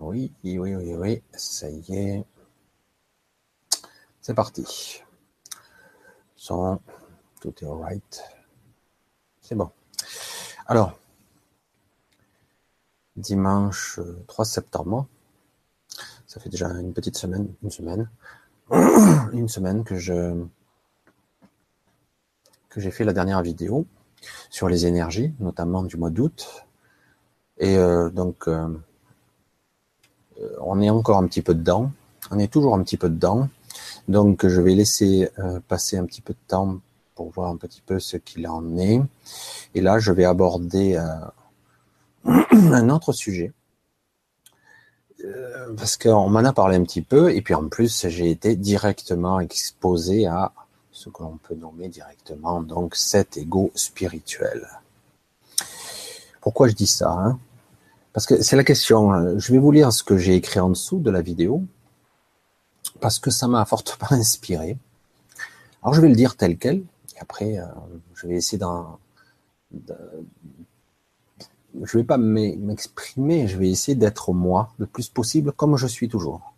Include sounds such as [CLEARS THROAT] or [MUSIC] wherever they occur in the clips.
Oui, oui, oui, oui, ça y est. C'est parti. Son, tout est alright. C'est bon. Alors, dimanche 3 septembre, ça fait déjà une petite semaine, une semaine, [CLEARS THROAT] une semaine que je que j'ai fait la dernière vidéo sur les énergies, notamment du mois d'août. Et euh, donc, euh, on est encore un petit peu dedans. On est toujours un petit peu dedans. Donc, je vais laisser passer un petit peu de temps pour voir un petit peu ce qu'il en est. Et là, je vais aborder [CLEARS THROAT] un autre sujet. Parce qu'on m'en a parlé un petit peu, et puis en plus, j'ai été directement exposé à ce que l'on peut nommer directement donc cet ego spirituel. Pourquoi je dis ça hein? Parce que c'est la question. Hein. Je vais vous lire ce que j'ai écrit en dessous de la vidéo, parce que ça m'a fortement [LAUGHS] inspiré. Alors je vais le dire tel quel, et après euh, je vais essayer d'en... De, je vais pas m'exprimer, je vais essayer d'être moi le plus possible comme je suis toujours.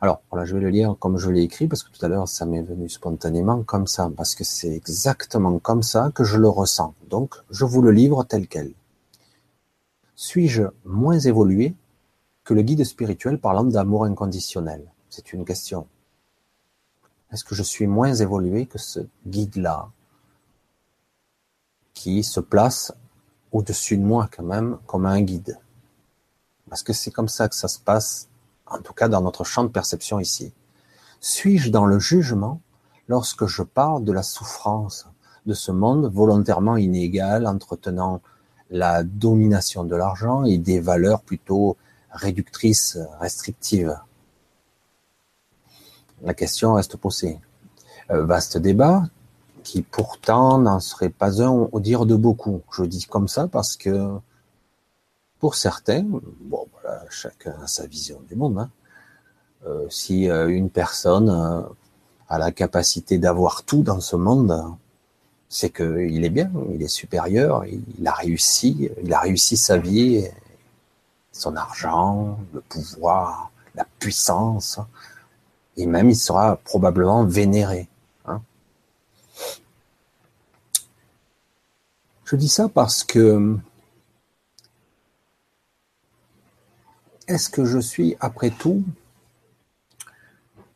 Alors, voilà, je vais le lire comme je l'ai écrit, parce que tout à l'heure, ça m'est venu spontanément comme ça, parce que c'est exactement comme ça que je le ressens. Donc, je vous le livre tel quel. Suis-je moins évolué que le guide spirituel parlant d'amour inconditionnel? C'est une question. Est-ce que je suis moins évolué que ce guide-là, qui se place au-dessus de moi quand même comme un guide? Parce que c'est comme ça que ça se passe en tout cas dans notre champ de perception ici. Suis-je dans le jugement lorsque je parle de la souffrance de ce monde volontairement inégal, entretenant la domination de l'argent et des valeurs plutôt réductrices, restrictives La question reste posée. Euh, vaste débat qui pourtant n'en serait pas un au dire de beaucoup. Je dis comme ça parce que pour certains, bon, voilà, chacun a sa vision du monde. Hein. Euh, si euh, une personne a la capacité d'avoir tout dans ce monde, c'est qu'il est bien, il est supérieur, il a réussi, il a réussi sa vie, son argent, le pouvoir, la puissance, et même il sera probablement vénéré. Hein. Je dis ça parce que est-ce que je suis, après tout,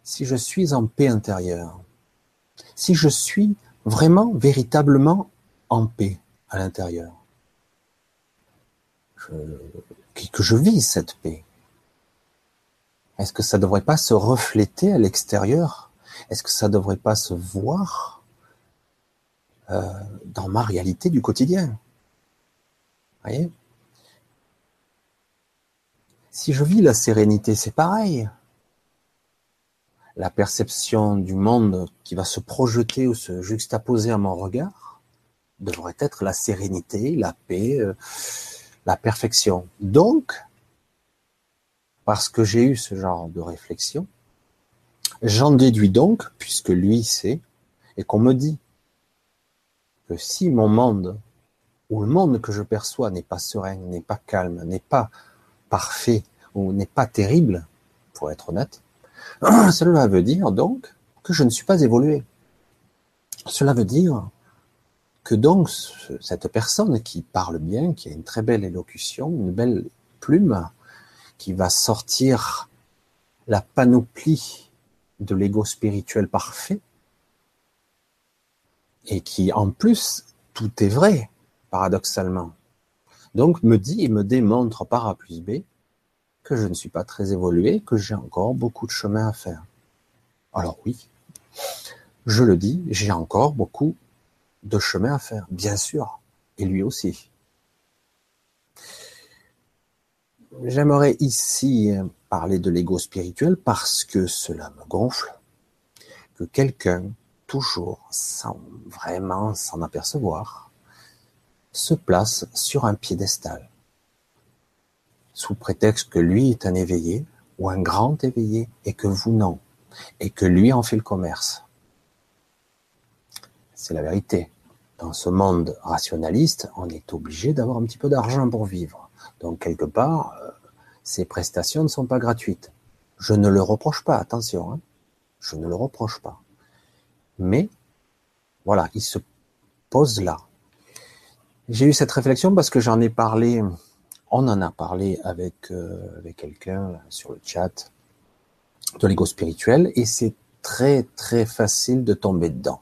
si je suis en paix intérieure, si je suis vraiment, véritablement en paix à l'intérieur, que je vis cette paix, est-ce que ça ne devrait pas se refléter à l'extérieur? Est-ce que ça ne devrait pas se voir euh, dans ma réalité du quotidien? Voyez? Si je vis la sérénité, c'est pareil. La perception du monde qui va se projeter ou se juxtaposer à mon regard devrait être la sérénité, la paix, euh, la perfection. Donc, parce que j'ai eu ce genre de réflexion, j'en déduis donc, puisque lui sait, et qu'on me dit que si mon monde, ou le monde que je perçois n'est pas serein, n'est pas calme, n'est pas parfait ou n'est pas terrible, pour être honnête, [CLEARS THROAT] cela veut dire donc que je ne suis pas évolué. Cela veut dire que donc cette personne qui parle bien, qui a une très belle élocution, une belle plume, qui va sortir la panoplie de l'ego spirituel parfait, et qui en plus, tout est vrai, paradoxalement, donc me dit et me démontre par A plus B que je ne suis pas très évolué, que j'ai encore beaucoup de chemin à faire. Alors oui, je le dis, j'ai encore beaucoup de chemin à faire, bien sûr, et lui aussi. J'aimerais ici parler de l'ego spirituel parce que cela me gonfle, que quelqu'un, toujours, sans vraiment s'en apercevoir, se place sur un piédestal, sous prétexte que lui est un éveillé ou un grand éveillé et que vous non, et que lui en fait le commerce. C'est la vérité. Dans ce monde rationaliste, on est obligé d'avoir un petit peu d'argent pour vivre. Donc quelque part, euh, Ces prestations ne sont pas gratuites. Je ne le reproche pas, attention, hein. je ne le reproche pas. Mais voilà, il se pose là. J'ai eu cette réflexion parce que j'en ai parlé, on en a parlé avec, euh, avec quelqu'un sur le chat de l'ego spirituel et c'est très très facile de tomber dedans.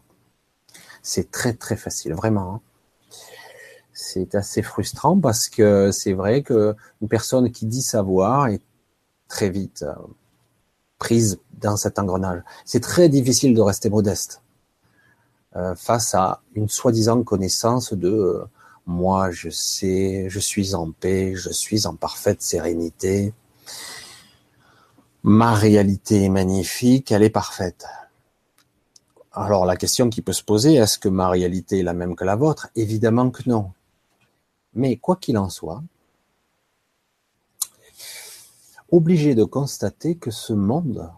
C'est très très facile, vraiment. Hein. C'est assez frustrant parce que c'est vrai que une personne qui dit savoir est très vite euh, prise dans cet engrenage. C'est très difficile de rester modeste euh, face à une soi-disant connaissance de moi je sais, je suis en paix, je suis en parfaite sérénité. Ma réalité est magnifique, elle est parfaite. Alors la question qui peut se poser, est-ce que ma réalité est la même que la vôtre? Évidemment que non. Mais quoi qu'il en soit, obligé de constater que ce monde,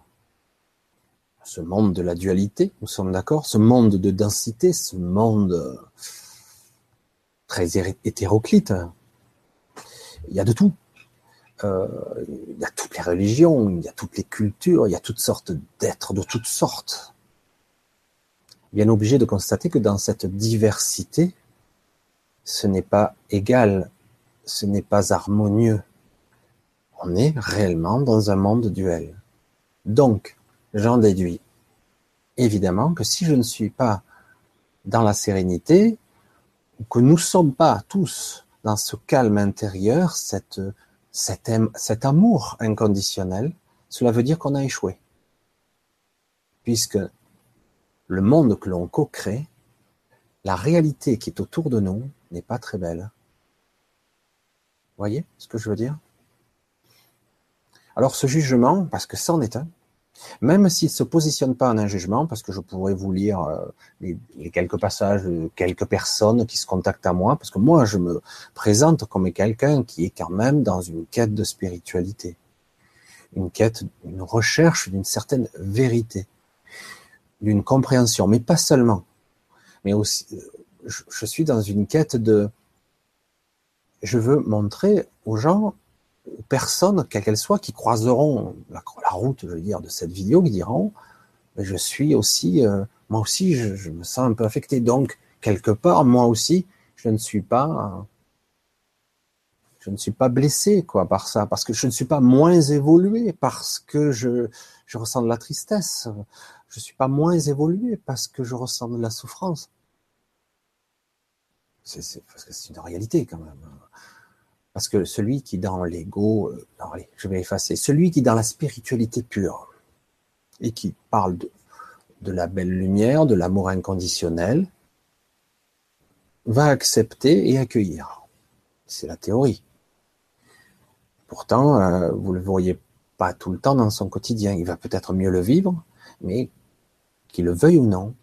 ce monde de la dualité, nous sommes d'accord, ce monde de densité, ce monde très hétéroclite, il y a de tout. Euh, il y a toutes les religions, il y a toutes les cultures, il y a toutes sortes d'êtres de toutes sortes. Bien obligé de constater que dans cette diversité, ce n'est pas égal, ce n'est pas harmonieux. On est réellement dans un monde duel. Donc, j'en déduis évidemment que si je ne suis pas dans la sérénité, que nous sommes pas tous dans ce calme intérieur, cette, cet, cet amour inconditionnel, cela veut dire qu'on a échoué. Puisque le monde que l'on co-crée, la réalité qui est autour de nous, n'est pas très belle. Voyez ce que je veux dire? Alors ce jugement, parce que c'en est un, même s'il ne se positionne pas en un jugement, parce que je pourrais vous lire euh, les, quelques passages de quelques personnes qui se contactent à moi, parce que moi je me présente comme quelqu'un qui est quand même dans une quête de spiritualité, une quête, une recherche d'une certaine vérité, d'une compréhension, mais pas seulement, mais aussi euh, je, suis dans une quête de, je veux montrer aux gens, aux personnes, quelles qu'elles soient, qui croiseront la, route, je veux dire, de cette vidéo, qui diront, je suis aussi, euh, moi aussi, je, me sens un peu affecté. Donc, quelque part, moi aussi, je ne suis pas, je ne suis pas blessé, quoi, par ça, parce que je ne suis pas moins évolué, parce que je, je ressens de la tristesse. Je suis pas moins évolué parce que je ressens de la souffrance. C'est parce que c'est une réalité quand même. Parce que celui qui dans l'ego, euh, allez, je vais effacer, celui qui dans la spiritualité pure et qui parle de, de la belle lumière, de l'amour inconditionnel, va accepter et accueillir. C'est la théorie. Pourtant, euh, vous ne le voyez pas tout le temps dans son quotidien. Il va peut-être mieux le vivre, mais qu'il le veuille ou non,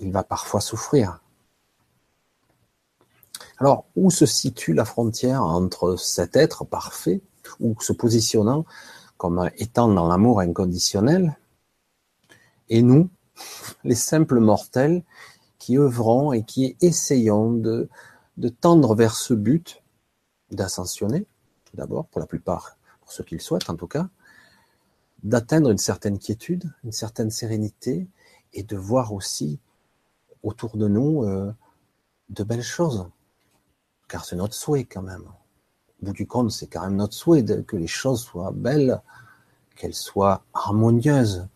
il va parfois souffrir. Alors, où se situe la frontière entre cet être parfait, ou se positionnant comme étant dans l'amour inconditionnel, et nous, [LAUGHS] les simples mortels, qui œuvrons et qui essayons de, tendre vers ce but d'ascensionner, tout d'abord, pour la plupart, pour ceux qui le souhaitent en tout cas, d'atteindre une certaine quiétude, une certaine sérénité, et de voir aussi autour de nous euh, de belles choses car c'est notre souhait quand même. Au bout du compte, c'est quand même notre souhait que les choses soient belles, qu'elles soient harmonieuses,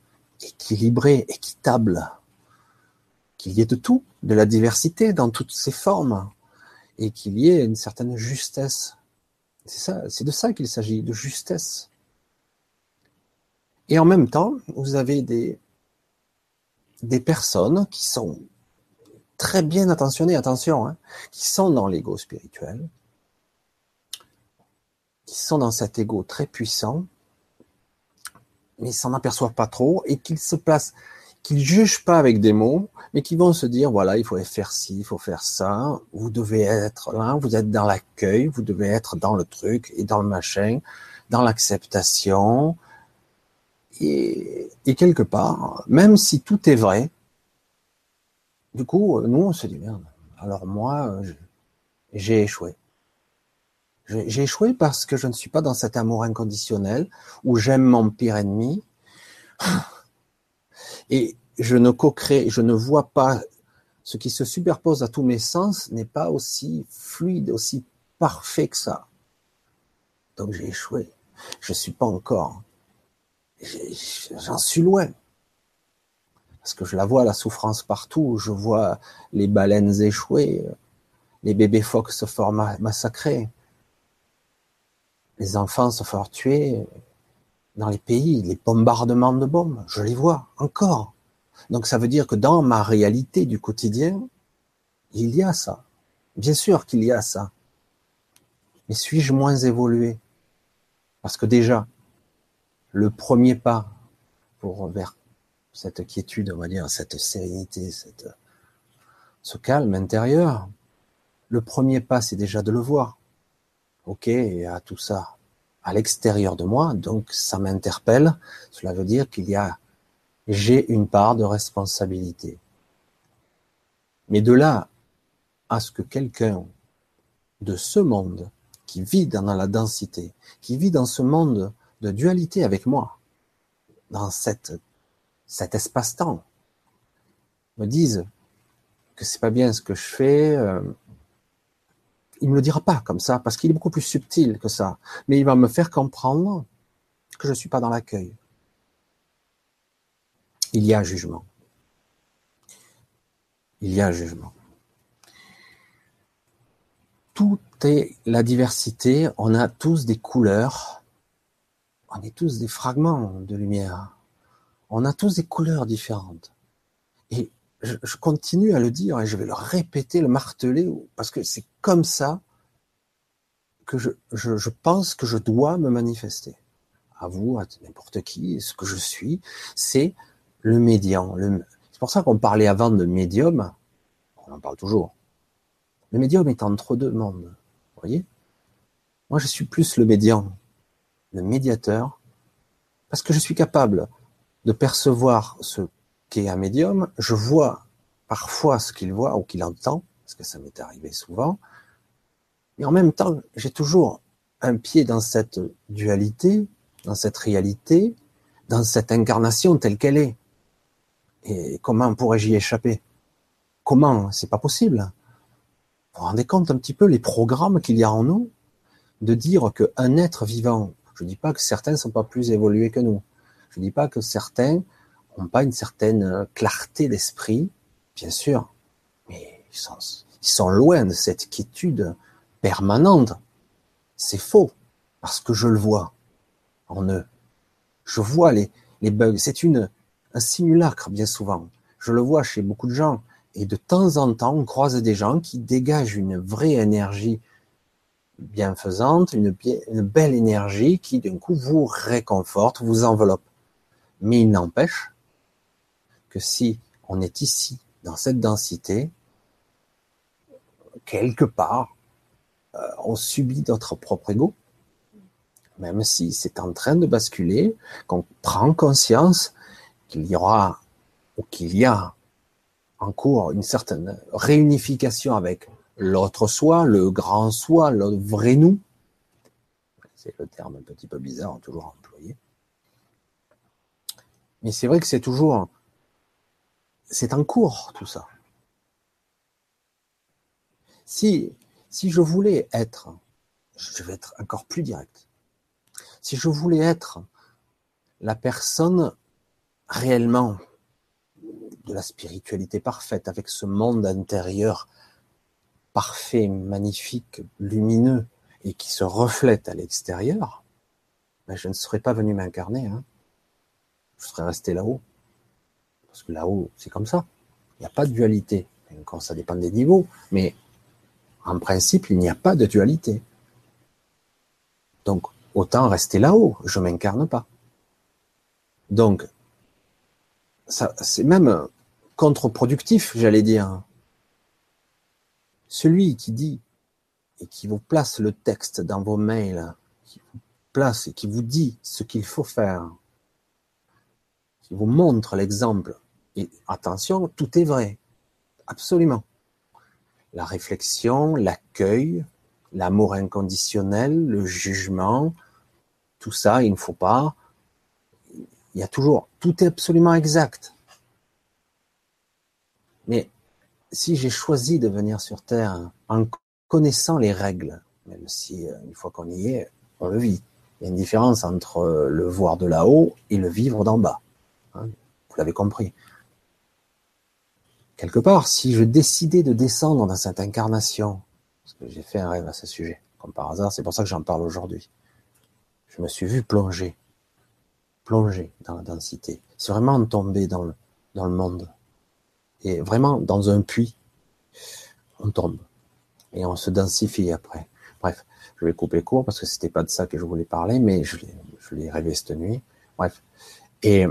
équilibrées, équitables, qu'il y ait de tout, de la diversité dans toutes ses formes, et qu'il y ait une certaine justesse. C'est ça, c'est de ça qu'il s'agit, de justesse. Et en même temps, vous avez des, des personnes qui sont très bien attentionnés, attention, hein, qui sont dans l'ego spirituel, qui sont dans cet ego très puissant, mais s'en aperçoivent pas trop et qu'ils se placent, qu'ils jugent pas avec des mots, mais qui vont se dire voilà, il faut faire ci, il faut faire ça, vous devez être là, vous êtes dans l'accueil, vous devez être dans le truc et dans le machin, dans l'acceptation. Et, et quelque part, même si tout est vrai, du coup, euh, nous, on se dit, merde, alors moi, j'ai échoué. J'ai échoué parce que je ne suis pas dans cet amour inconditionnel où j'aime mon pire ennemi. [SIGHS] Et je ne co-crée, je ne vois pas ce qui se superpose à tous mes sens n'est pas aussi fluide, aussi parfait que ça. Donc j'ai échoué. Je suis pas encore. J'en suis loin. Parce que je la vois, la souffrance partout. Je vois les baleines échouer, les bébés phoques se faire massacrer, les enfants se faire tuer dans les pays, les bombardements de bombes. Je les vois encore. Donc ça veut dire que dans ma réalité du quotidien, il y a ça. Bien sûr qu'il y a ça. Mais suis-je moins évolué? Parce que déjà, le premier pas pour vers cette quiétude, on va dire, cette sérénité, ce calme intérieur, le premier pas, c'est déjà de le voir. Ok, il y a tout ça à l'extérieur de moi, donc ça m'interpelle. Cela veut dire qu'il y a j'ai une part de responsabilité. Mais de là à ce que quelqu'un de ce monde, qui vit dans la densité, qui vit dans ce monde de dualité avec moi, dans cette, cet espace-temps, me dise que c'est pas bien ce que je fais, euh, il me le dira pas comme ça, parce qu'il est beaucoup plus subtil que ça. Mais il va me faire comprendre que je suis pas dans l'accueil il y a jugement. Il y a jugement. Tout est la diversité, on a tous des couleurs, on est tous des fragments de lumière, on a tous des couleurs différentes. Et je, continue à le dire et je vais le répéter, le marteler, parce que c'est comme ça que je, je pense que je dois me manifester. À vous, à n'importe qui, ce que je suis, c'est le médian. C'est pour ça qu'on parlait avant de médium. On en parle toujours. Le médium est entre deux mondes. Vous voyez? Moi, je suis plus le médian, le médiateur, parce que je suis capable de percevoir ce qu'est un médium. Je vois parfois ce qu'il voit ou qu'il entend, parce que ça m'est arrivé souvent. Et en même temps, j'ai toujours un pied dans cette dualité, dans cette réalité, dans cette incarnation telle qu'elle est. Et comment pourrais-je y échapper? Comment? C'est pas possible. Vous vous rendez compte un petit peu les programmes qu'il y a en nous de dire qu'un être vivant, je ne dis pas que certains ne sont pas plus évolués que nous, je ne dis pas que certains n'ont pas une certaine clarté d'esprit, bien sûr, mais ils sont, loin de cette quiétude permanente. C'est faux, parce que je le vois en eux. Je vois les, bugs. C'est une, un simulacre bien souvent. Je le vois chez beaucoup de gens. Et de temps en temps, on croise des gens qui dégagent une vraie énergie bienfaisante, une belle énergie qui d'un coup vous réconforte, vous enveloppe. Mais il n'empêche que si on est ici, dans cette densité, quelque part, euh, on subit notre propre ego, même si c'est en train de basculer, qu'on prend conscience qu'il y aura ou qu'il y a en cours une certaine réunification avec l'autre soi, le grand soi, le vrai nous. C'est le terme un petit peu bizarre, toujours employé. Mais c'est vrai que c'est toujours, c'est en cours tout ça. Si, si je voulais être, je vais être encore plus direct. Si je voulais être la personne réellement de la spiritualité parfaite, avec ce monde intérieur parfait, magnifique, lumineux, et qui se reflète à l'extérieur, ben je ne serais pas venu m'incarner. Hein. Je serais resté là-haut. Parce que là-haut, c'est comme ça. Il n'y a pas de dualité. Ça dépend des niveaux. Mais en principe, il n'y a pas de dualité. Donc, autant rester là-haut. Je m'incarne pas. Donc, c'est même contre-productif, j'allais dire. Celui qui dit et qui vous place le texte dans vos mails, qui vous place et qui vous dit ce qu'il faut faire, qui vous montre l'exemple, et attention, tout est vrai, absolument. La réflexion, l'accueil, l'amour inconditionnel, le jugement, tout ça, il ne faut pas. Il y a toujours, tout est absolument exact. Mais si j'ai choisi de venir sur Terre en connaissant les règles, même si euh, une fois qu'on y est, on le vit. Il y a une différence entre le voir de là-haut et le vivre d'en bas. Hein, vous l'avez compris. Quelque part, si je décidais de descendre dans cette incarnation, parce que j'ai fait un rêve à ce sujet, comme par hasard, c'est pour ça que j'en parle aujourd'hui. Je me suis vu plonger, plonger dans la densité. C'est vraiment tomber dans le, dans le monde. Et vraiment dans un puits, on tombe. Et on se densifie après. Bref, je vais couper court parce que c'était pas de ça que je voulais parler, mais je l'ai rêvé cette nuit. Bref. Et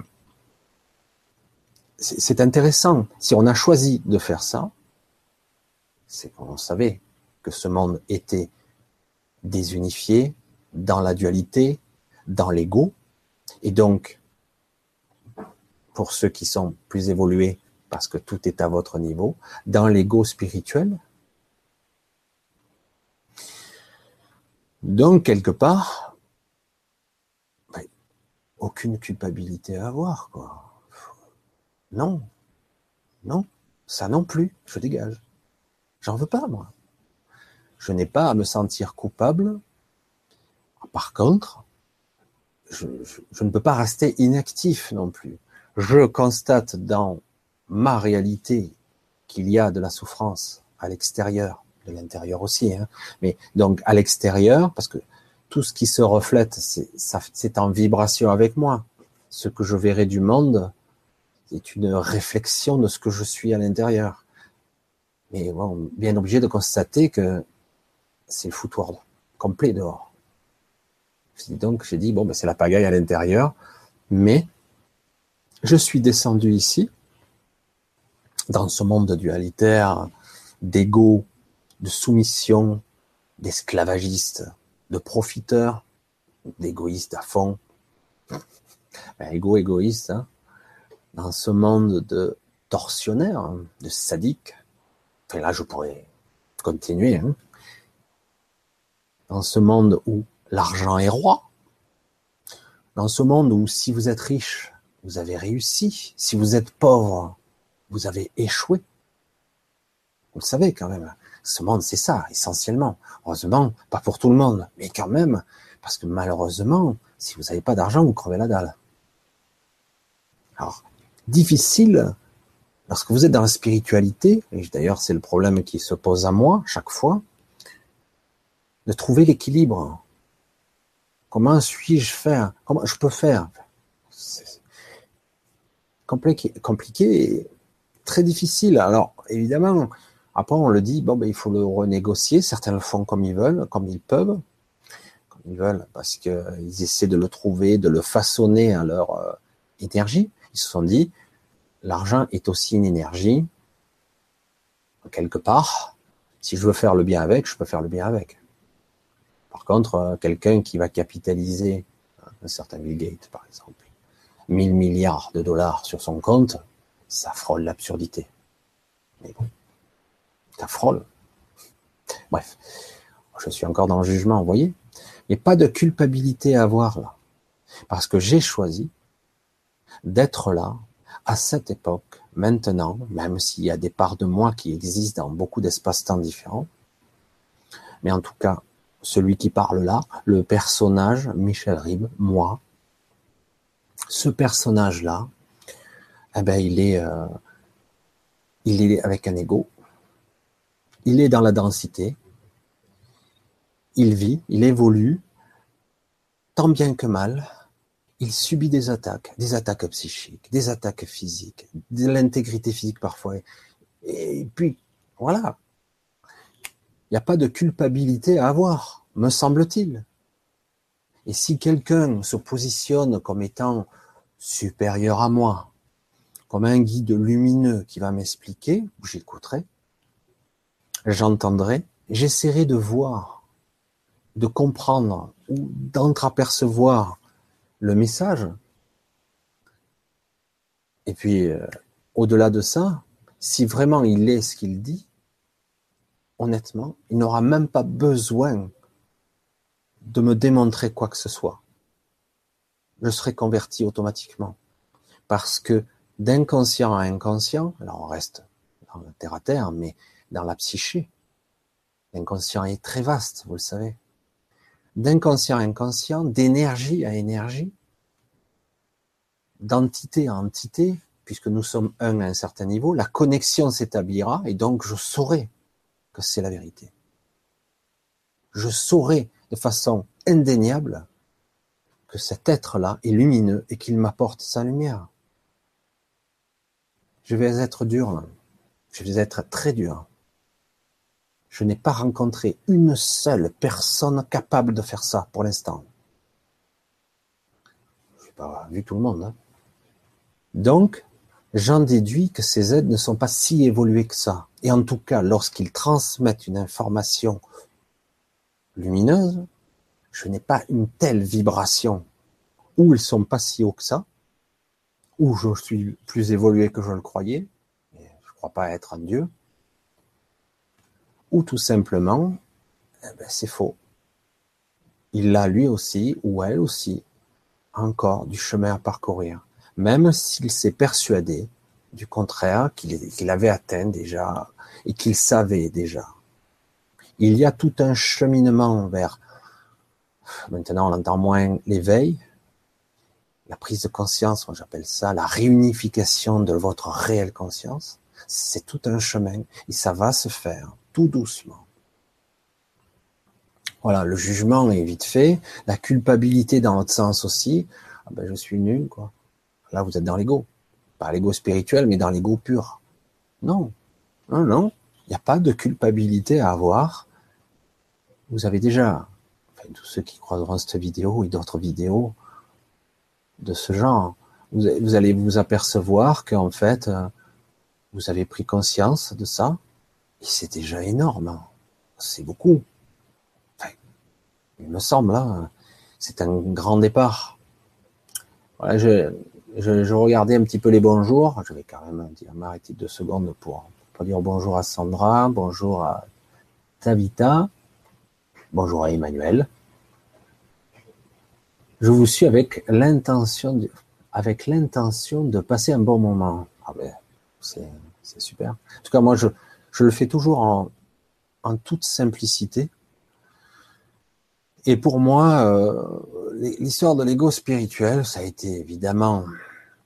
c'est intéressant. Si on a choisi de faire ça, c'est qu'on savait que ce monde était désunifié, dans la dualité, dans l'ego. Et donc, pour ceux qui sont plus évolués, parce que tout est à votre niveau, dans l'ego spirituel. Donc, quelque part, ben, aucune culpabilité à avoir, quoi. Non, non, ça non plus, je dégage. J'en veux pas, moi. Je n'ai pas à me sentir coupable. Par contre, je, ne peux pas rester inactif non plus. Je constate dans ma réalité qu'il y a de la souffrance à l'extérieur, de l'intérieur aussi, hein. mais donc à l'extérieur, parce que tout ce qui se reflète, c'est en vibration avec moi. Ce que je verrai du monde, c'est une réflexion de ce que je suis à l'intérieur. Mais bon, bien obligé de constater que c'est le foutoir complet dehors. Donc j'ai dit, bon, ben, c'est la pagaille à l'intérieur, mais je suis descendu ici, dans ce monde dualitaire, d'ego, de soumission, d'esclavagistes, de profiteurs, d'égoïstes à fond. Ben, égo, égoïste, hein dans ce monde de tortionnaires, de sadiques, enfin là je pourrais continuer, hein. dans ce monde où l'argent est roi, dans ce monde où si vous êtes riche, vous avez réussi, si vous êtes pauvre, vous avez échoué. Vous le savez quand même, ce monde c'est ça, essentiellement. Heureusement, pas pour tout le monde, mais quand même, parce que malheureusement, si vous n'avez pas d'argent, vous crevez la dalle. Alors, difficile lorsque vous êtes dans la spiritualité, et d'ailleurs c'est le problème qui se pose à moi chaque fois, de trouver l'équilibre. Comment suis-je faire? Comment je peux faire? Compliqué, compliqué très difficile. Alors évidemment, après on le dit, bon ben il faut le renégocier. Certains le font comme ils veulent, comme ils peuvent, comme ils veulent, parce qu'ils essaient de le trouver, de le façonner à leur euh, énergie. Ils se sont dit, l'argent est aussi une énergie, quelque part. Si je veux faire le bien avec, je peux faire le bien avec. Par contre, euh, quelqu'un qui va capitaliser, euh, un certain Bill Gates par exemple, 1000 milliards de dollars sur son compte, ça frôle l'absurdité. Mais bon, ça frôle. Bref, je suis encore dans le jugement, vous voyez. A pas de culpabilité à avoir là. Parce que j'ai choisi d'être là, à cette époque, maintenant, même s'il y a des parts de moi qui existent dans beaucoup d'espaces-temps différents, mais en tout cas, celui qui parle là, le personnage, Michel Ribes, moi, ce personnage-là, eh ben, il est, euh, il est avec un ego, il est dans la densité, il vit, il évolue, tant bien que mal, il subit des attaques, des attaques psychiques, des attaques physiques, de l'intégrité physique parfois. Et puis, voilà. Il n'y a pas de culpabilité à avoir, me semble-t-il. Et si quelqu'un se positionne comme étant supérieur à moi, comme un guide lumineux qui va m'expliquer, j'écouterai, j'entendrai, j'essaierai de voir, de comprendre ou d'entreapercevoir le message. Et puis, euh, au-delà de ça, si vraiment il est ce qu'il dit, honnêtement, il n'aura même pas besoin de me démontrer quoi que ce soit. Je serai converti automatiquement. Parce que d'inconscient à inconscient, alors on reste dans la terre à terre, mais dans la psyché, l'inconscient est très vaste, vous le savez. D'inconscient à inconscient, d'énergie à énergie, d'entité à entité, puisque nous sommes un à un certain niveau, la connexion s'établira et donc je saurai que c'est la vérité. Je saurai de façon indéniable que cet être-là est lumineux et qu'il m'apporte sa lumière. Je vais être dur, je vais être très dur. Je n'ai pas rencontré une seule personne capable de faire ça pour l'instant. Je n'ai pas vu tout le monde. Hein. Donc, j'en déduis que ces aides ne sont pas si évoluées que ça. Et en tout cas, lorsqu'ils transmettent une information lumineuse, je n'ai pas une telle vibration où ils sont pas si hauts que ça, où je suis plus évolué que je le croyais, je ne crois pas être un dieu, ou tout simplement, eh ben, c'est faux. Il a lui aussi, ou elle aussi, encore du chemin à parcourir même s'il s'est persuadé du contraire, qu'il avait atteint déjà et qu'il savait déjà. Il y a tout un cheminement vers, maintenant on entend moins l'éveil, la prise de conscience, moi j'appelle ça la réunification de votre réelle conscience. C'est tout un chemin et ça va se faire tout doucement. Voilà, le jugement est vite fait, la culpabilité dans l'autre sens aussi. Ah ben, je suis nul, quoi. Là, vous êtes dans l'ego. Pas l'ego spirituel, mais dans l'ego pur. Non. Non, non. Il n'y a pas de culpabilité à avoir. Vous avez déjà, enfin, tous ceux qui croiseront cette vidéo et d'autres vidéos de ce genre, vous, allez vous apercevoir qu'en fait, euh, vous avez pris conscience de ça. C'est déjà énorme. C'est beaucoup. Il me semble, hein, c'est un grand départ. Voilà, je, regardais un petit peu les bonjours. Je vais quand même m'arrêter deux secondes pour, pour dire bonjour à Sandra, bonjour à Tavita, bonjour à Emmanuel. Je vous suis avec l'intention de, avec l'intention de passer un bon moment. Ah ben, c'est, c'est super. En tout cas, moi, je, je le fais toujours en, toute simplicité. Et pour moi, euh, l'histoire de l'ego spirituel, ça a été évidemment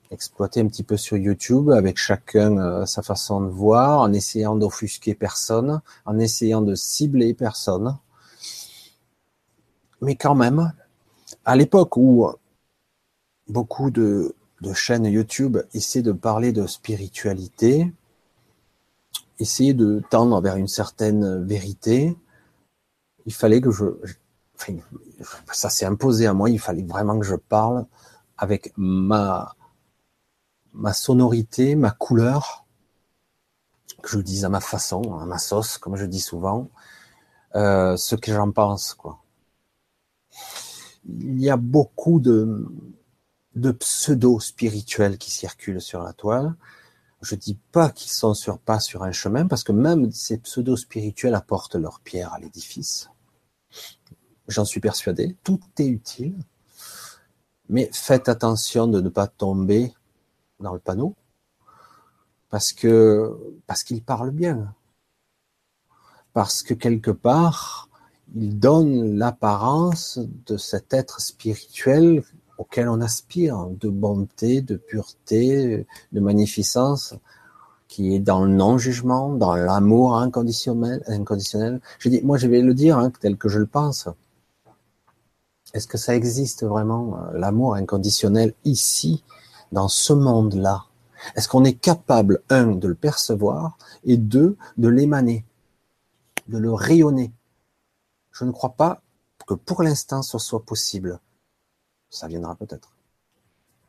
exploité un petit peu sur YouTube avec chacun euh, sa façon de voir, en essayant d'offusquer personne, en essayant de cibler personne. Mais quand même, à l'époque où beaucoup de chaînes YouTube essaient de parler de spiritualité, essayer de tendre vers une certaine vérité, il fallait que je, ça s'est imposé à moi, il fallait vraiment que je parle avec ma, ma sonorité, ma couleur, que je dise à ma façon, à ma sauce, comme je dis souvent, euh, ce que j'en pense, quoi. Il y a beaucoup de, de pseudo-spirituels qui circulent sur la toile. Je dis pas qu'ils sont sur, pas sur un chemin, parce que même ces pseudo-spirituels apportent leur pierre à l'édifice. J'en suis persuadé. Tout est utile. Mais faites attention de ne pas tomber dans le panneau, parce que parce qu'il parle bien, parce que quelque part il donne l'apparence de cet être spirituel auquel on aspire, de bonté, de pureté, de magnificence, qui est dans le non-jugement, dans l'amour inconditionnel. inconditionnel. Je dis, moi, je vais le dire hein, tel que je le pense. Est-ce que ça existe vraiment, euh, l'amour inconditionnel ici dans ce monde-là? Est-ce qu'on est capable, un, de le percevoir, et deux, de l'émaner, de le rayonner? Je ne crois pas que pour l'instant ce soit possible. Ça viendra peut-être.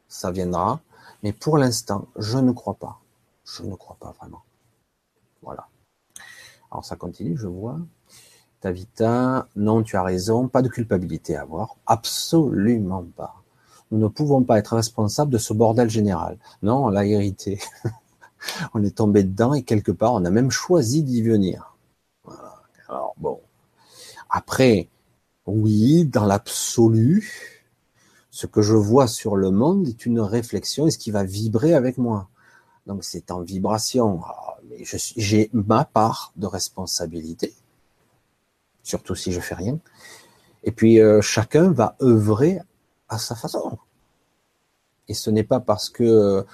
Ça viendra, mais pour l'instant, je ne crois pas. Je ne crois pas vraiment. Voilà. Alors ça continue, je vois. Tavita, non, tu as raison, pas de culpabilité à avoir. Absolument pas. Nous ne pouvons pas être responsables de ce bordel général. Non, on l'a hérité. [LAUGHS] on est tombé dedans et quelque part, on a même choisi d'y venir. Voilà. Après, oui, dans l'absolu, ce que je vois sur le monde est une réflexion et ce qui va vibrer avec moi? Donc c'est en vibration. Ah, j'ai ma part de responsabilité, surtout si je fais rien. Et puis euh, chacun va œuvrer à sa façon. Et ce n'est pas parce que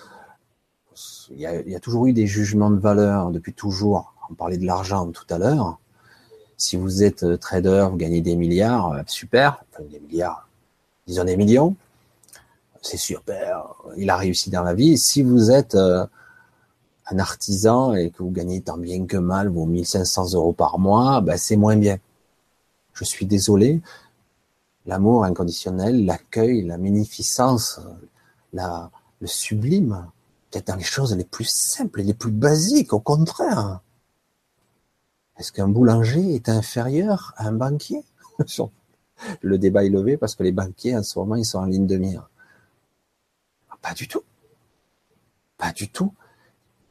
il y, a, toujours eu des jugements de valeur depuis toujours. On parlait de l'argent tout à l'heure. Si vous êtes euh, trader, vous gagnez des milliards, euh, super. Des milliards, disons des millions. C'est super. Il a réussi dans la vie. Si vous êtes un artisan et que vous gagnez tant bien que mal vos 1500 euros par mois, ben c'est moins bien. Je suis désolé. L'amour inconditionnel, l'accueil, la magnificence, la, le sublime, peut-être dans les choses les plus simples les plus basiques, au contraire. Est-ce qu'un boulanger est inférieur à un banquier? [LAUGHS] Le débat est levé parce que les banquiers, en ce moment, ils sont en ligne de mire. Pas du tout. Pas du tout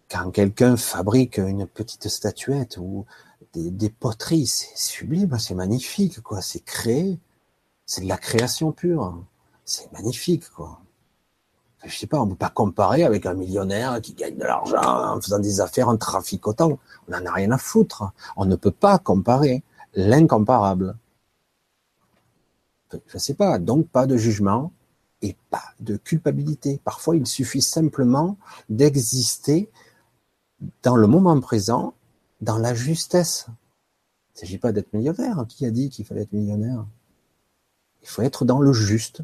quand quelqu'un fabrique une petite statuette ou des, poteries, c'est sublime, c'est magnifique, quoi. C'est créé, c'est de la création pure. C'est magnifique, quoi. Je sais pas, on peut pas comparer avec un millionnaire qui gagne de l'argent en faisant des affaires en traficotant. On n'en a rien à foutre. On ne peut pas comparer l'incomparable. Je sais pas, donc pas de jugement et pas de culpabilité. Parfois, il suffit simplement d'exister dans le moment présent, dans la justesse. Il ne s'agit pas d'être millionnaire. Qui a dit qu'il fallait être millionnaire? Il faut être dans le juste.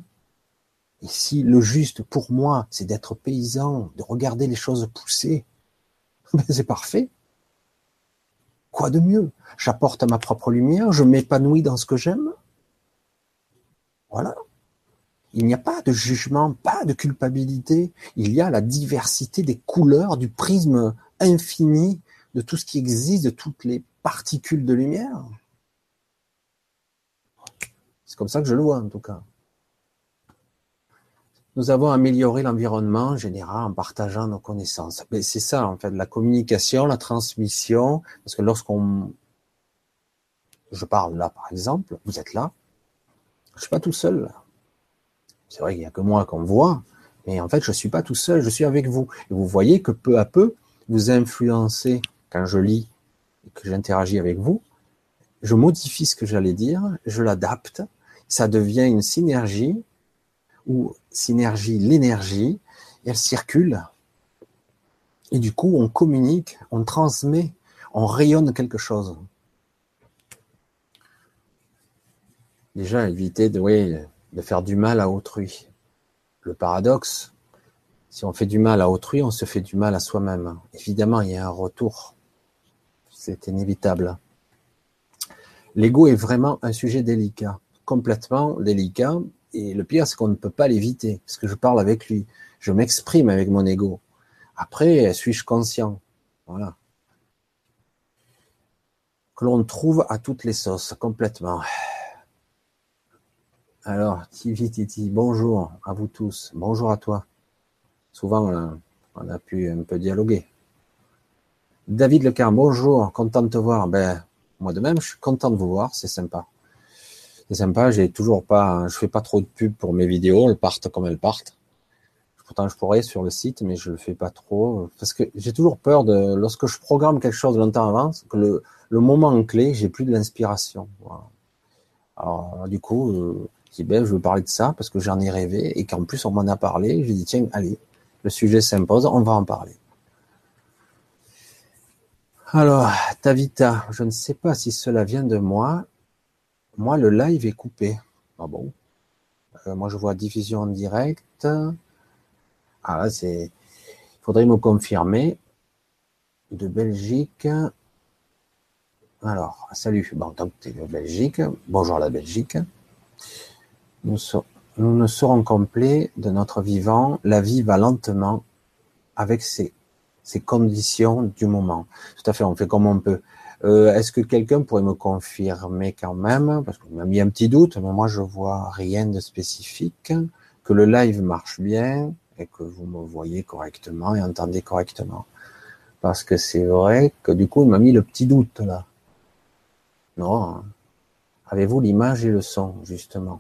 Et si le juste, pour moi, c'est d'être paysan, de regarder les choses pousser, [LAUGHS] ben c'est parfait. Quoi de mieux? J'apporte ma propre lumière, je m'épanouis dans ce que j'aime. Voilà. Il n'y a pas de jugement, pas de culpabilité. Il y a la diversité des couleurs du prisme infini de tout ce qui existe, de toutes les particules de lumière. C'est comme ça que je le vois en tout cas. Nous avons amélioré l'environnement général en partageant nos connaissances. Mais c'est ça en fait, la communication, la transmission, parce que lorsqu'on, je parle là par exemple, vous êtes là, je suis pas tout seul. C'est vrai qu'il n'y a que moi qu'on voit, mais en fait je suis pas tout seul, je suis avec vous. Et vous voyez que peu à peu, vous influencez quand je lis et que j'interagis avec vous, je modifie ce que j'allais dire, je l'adapte, ça devient une synergie ou synergie l'énergie, elle circule et du coup on communique, on transmet, on rayonne quelque chose. Déjà éviter de, oui, de faire du mal à autrui. Le paradoxe, si on fait du mal à autrui, on se fait du mal à soi-même. Évidemment, il y a un retour. C'est inévitable. L'ego est vraiment un sujet délicat, complètement délicat. Et le pire, c'est qu'on ne peut pas l'éviter, parce que je parle avec lui. Je m'exprime avec mon ego. Après, suis-je conscient? Voilà. Que l'on trouve à toutes les sauces, complètement. Alors, Tivi Titi, bonjour à vous tous. Bonjour à toi. Souvent, on a, pu un peu dialoguer. David Lecar, bonjour, content de te voir. Ben, moi de même, je suis content de vous voir, c'est sympa. C'est sympa, j'ai toujours pas, je fais pas trop de pub pour mes vidéos, elles partent comme elles partent. Pourtant, je pourrais sur le site, mais je le fais pas trop parce que j'ai toujours peur de, lorsque je programme quelque chose longtemps avant, que le, le moment clé, j'ai plus de l'inspiration. Alors, du coup, euh, dis, ben, je veux parler de ça parce que j'en ai rêvé et qu'en plus on m'en a parlé. J'ai dit, tiens, allez, le sujet s'impose, on va en parler. Alors, Tavita, je ne sais pas si cela vient de moi. Moi, le live est coupé. Ah bon? Euh, Moi, je vois diffusion en direct. Ah là, c'est... Il faudrait me confirmer. De Belgique. Alors, salut. Bon, tant que es de Belgique, bonjour la Belgique. Nous ne serons complets de notre vivant, la vie va lentement avec ses, ses conditions du moment. Tout à fait, on fait comme on peut. Euh, Est-ce que quelqu'un pourrait me confirmer quand même, parce qu'on m'a mis un petit doute, mais moi je vois rien de spécifique, que le live marche bien et que vous me voyez correctement et entendez correctement. Parce que c'est vrai que du coup, il m'a mis le petit doute là. Non, hein. Avez-vous l'image et le son, justement?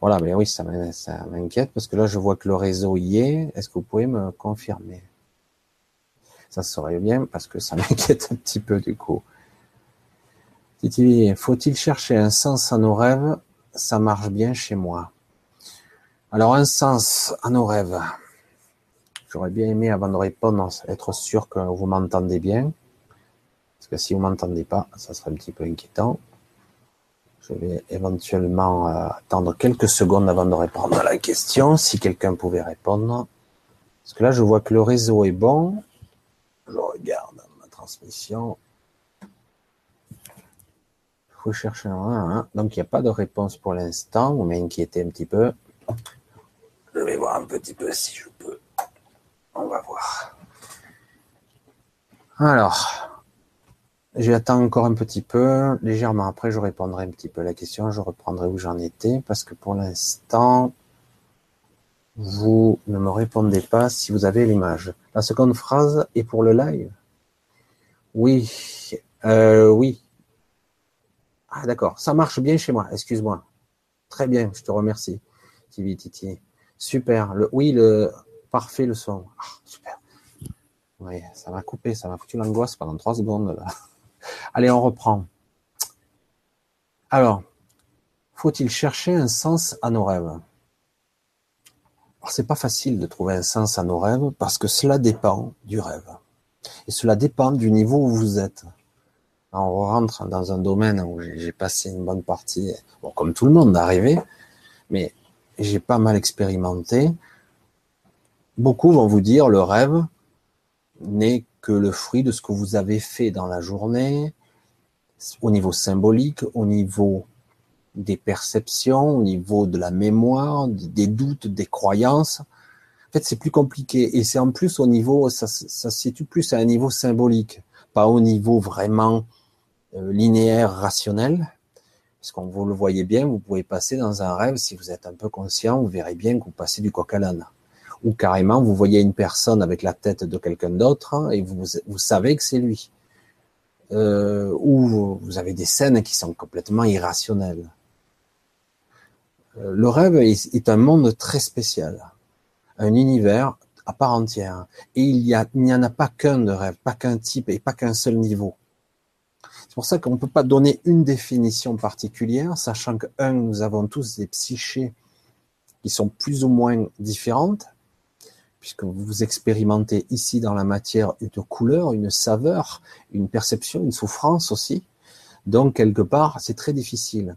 Voilà, mais oui, ça m'inquiète parce que là, je vois que le réseau y est. Est-ce que vous pouvez me confirmer? Ça serait bien parce que ça [LAUGHS] m'inquiète un petit peu du coup. faut-il chercher un sens à nos rêves? Ça marche bien chez moi. Alors, un sens à nos rêves. J'aurais bien aimé, avant de répondre, être sûr que vous m'entendez bien. Parce que si vous m'entendez pas, ça serait un petit peu inquiétant. Je vais éventuellement euh, attendre quelques secondes avant de répondre à la question, si quelqu'un pouvait répondre. Parce que là, je vois que le réseau est bon. Je regarde ma transmission. Il faut chercher un. Donc, il n'y a pas de réponse pour l'instant. Vous m'inquiétez un petit peu. Je vais voir un petit peu si je peux. On va voir. Alors, j'attends encore un petit peu, légèrement après, je répondrai un petit peu à la question, je reprendrai où j'en étais, parce que pour l'instant, vous ne me répondez pas si vous avez l'image. La seconde phrase est pour le live Oui, euh, oui. Ah d'accord, ça marche bien chez moi, excuse-moi. Très bien, je te remercie, Tivi Titi. Super. Oui, le, Parfait le son. Ah, super. Oui, ça m'a coupé, ça m'a foutu l'angoisse pendant trois secondes. Là. Allez, on reprend. Alors, faut-il chercher un sens à nos rêves? Alors, c'est pas facile de trouver un sens à nos rêves parce que cela dépend du rêve. Et cela dépend du niveau où vous êtes. on rentre dans un domaine où j'ai passé une bonne partie, bon, comme tout le monde, d'arriver, mais j'ai pas mal expérimenté. Beaucoup vont vous dire le rêve n'est que le fruit de ce que vous avez fait dans la journée, au niveau symbolique, au niveau des perceptions, au niveau de la mémoire, des doutes, des croyances. En fait, c'est plus compliqué. Et c'est en plus au niveau, ça, ça, se situe plus à un niveau symbolique, pas au niveau vraiment euh, linéaire, rationnel. Parce qu'on vous le voyez bien, vous pouvez passer dans un rêve, si vous êtes un peu conscient, vous verrez bien que vous passez du coq à l'âne ou carrément vous voyez une personne avec la tête de quelqu'un d'autre hein, et vous, savez que c'est lui. Euh, ou vous avez des scènes qui sont complètement irrationnelles. Euh, le rêve est, un monde très spécial, un univers à part entière. Et il n'y en a pas qu'un de rêve, pas qu'un type et pas qu'un seul niveau. C'est pour ça qu'on ne peut pas donner une définition particulière, sachant que, un, nous avons tous des psychés qui sont plus ou moins différentes, puisque vous expérimentez ici dans la matière une couleur, une saveur, une perception, une souffrance aussi. Donc, quelque part, c'est très difficile.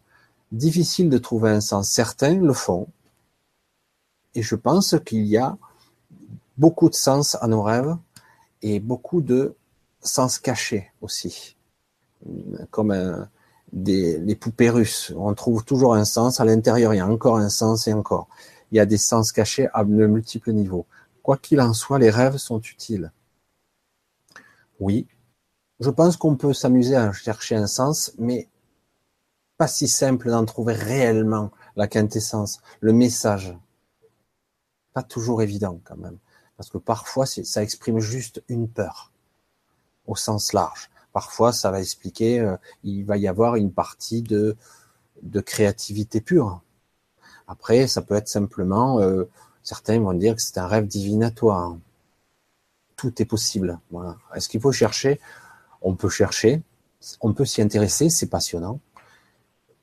Difficile de trouver un sens. Certains le font. Et je pense qu'il y a beaucoup de sens à nos rêves et beaucoup de sens cachés aussi. Comme des, les poupées russes. On trouve toujours un sens. À l'intérieur, il y a encore un sens et encore. Il y a des sens cachés à de multiples niveaux. Quoi qu'il en soit, les rêves sont utiles. Oui, je pense qu'on peut s'amuser à chercher un sens, mais pas si simple d'en trouver réellement la quintessence, le message. Pas toujours évident quand même, parce que parfois ça exprime juste une peur au sens large. Parfois ça va expliquer, euh, il va y avoir une partie de, de créativité pure. Après, ça peut être simplement euh, Certains vont dire que c'est un rêve divinatoire. Tout est possible. Est-ce qu'il faut chercher? On peut chercher, on peut s'y intéresser, c'est passionnant.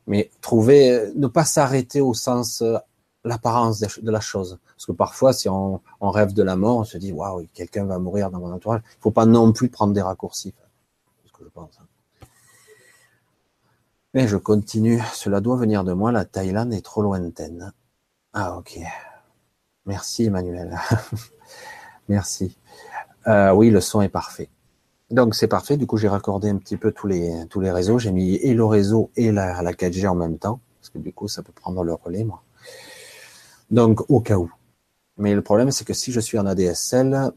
Mais trouver, ne pas s'arrêter au sens, euh, l'apparence de la chose. Parce que parfois, si on, rêve de la mort, on se dit, waouh, quelqu'un va mourir dans mon entourage. Il ne faut pas non plus prendre des raccourcis. C'est ce que je pense. Hein. Mais je continue. Cela doit venir de moi. La Thaïlande est trop lointaine. Ah, ok. Merci Emmanuel. [LAUGHS] Merci. Euh, oui, le son est parfait. Donc c'est parfait. Du coup, j'ai raccordé un petit peu tous les réseaux. J'ai mis et le réseau et la, la 4G en même temps parce que du coup, ça peut prendre le relais, moi. Donc au cas où. Mais le problème, c'est que si je suis en ADSL,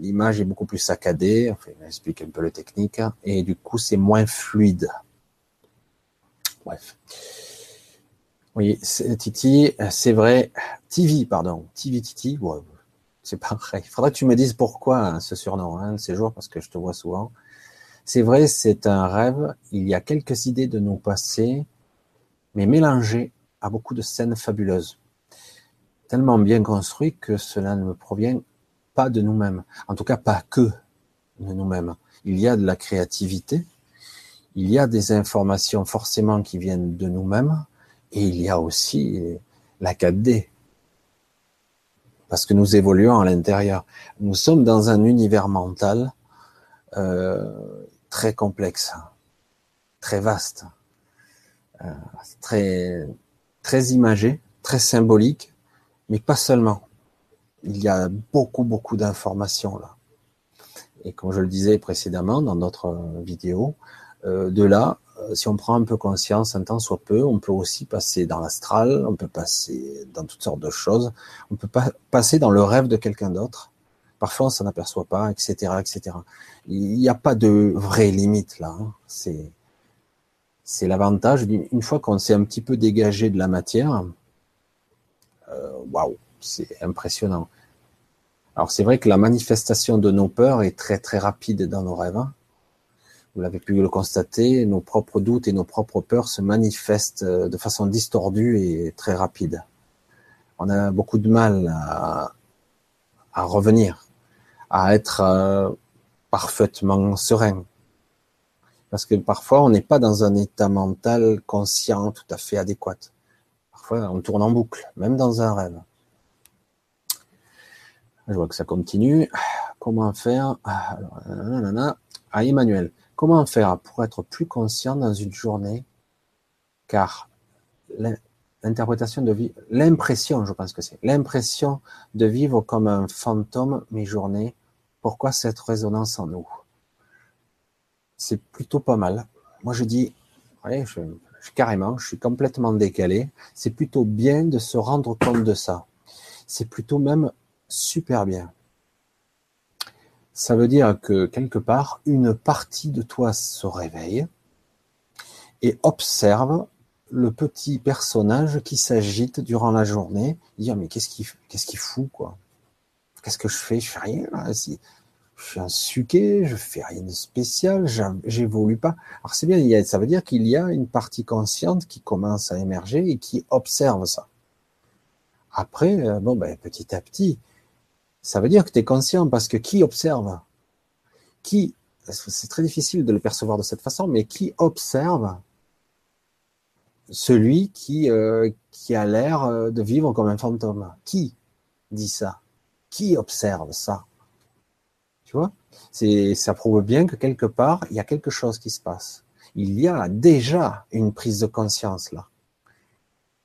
l'image est beaucoup plus saccadée. Enfin, explique un peu le technique et du coup, c'est moins fluide. Bref. Oui, Titi, c'est vrai. TV, pardon. TV Titi. c'est pareil. Il faudrait que tu me dises pourquoi hein, ce surnom, hein, ces jours, parce que je te vois souvent. C'est vrai, c'est un rêve. Il y a quelques idées de nos passés, mais mélangées à beaucoup de scènes fabuleuses. Tellement bien construit que cela ne provient pas de nous-mêmes. En tout cas, pas que de nous-mêmes. Il y a de la créativité. Il y a des informations forcément qui viennent de nous-mêmes. Et il y a aussi la 4D. Parce que nous évoluons à l'intérieur. Nous sommes dans un univers mental euh, très complexe, très vaste, euh, très, très imagé, très symbolique, mais pas seulement. Il y a beaucoup, beaucoup d'informations là. Et comme je le disais précédemment dans notre vidéo, euh, de là, euh, si on prend un peu conscience, un temps soit peu, on peut aussi passer dans l'astral, on peut passer dans toutes sortes de choses, on peut pas passer dans le rêve de quelqu'un d'autre. Parfois, on s'en aperçoit pas, etc., etc. Il n'y a pas de vraie limite là. Hein. C'est c'est l'avantage une fois qu'on s'est un petit peu dégagé de la matière. Euh, waouh, c'est impressionnant. Alors c'est vrai que la manifestation de nos peurs est très très rapide dans nos rêves. Hein. Vous l'avez pu le constater, nos propres doutes et nos propres peurs se manifestent euh, de façon distordue et très rapide. On a beaucoup de mal à, revenir, à être euh, parfaitement serein. Parce que parfois, on n'est pas dans un état mental conscient tout à fait adéquat. Parfois, on tourne en boucle, même dans un rêve. Je vois que ça continue. Comment faire? Ah, ah, Emmanuel, comment faire pour être plus conscient dans une journée? Car l'interprétation de vie, l'impression, je pense que c'est l'impression de vivre comme un fantôme mes journées pourquoi cette résonance en nous? C'est plutôt pas mal. Moi, je dis, je, carrément, je suis complètement décalé. C'est plutôt bien de se rendre compte de ça. C'est plutôt même super bien. Ça veut dire que quelque part, une partie de toi se réveille et observe le petit personnage qui s'agite durant la journée, dire mais qu'est-ce qu'il qu'est-ce qu'il fout quoi? Qu'est-ce que je fais? Je fais rien. Si, je suis un suqué, je fais rien de spécial, j'évolue pas. Alors c'est bien, ça veut dire qu'il y a une partie consciente qui commence à émerger et qui observe ça. Après, euh, bon ben petit à petit, ça veut dire que tu es conscient parce que qui observe? Qui c'est très difficile de le percevoir de cette façon, mais qui observe celui qui euh, qui a l'air euh, de vivre comme un fantôme? Qui dit ça? Qui observe ça? Tu vois? Ça prouve bien que quelque part, il y a quelque chose qui se passe. Il y a déjà une prise de conscience là.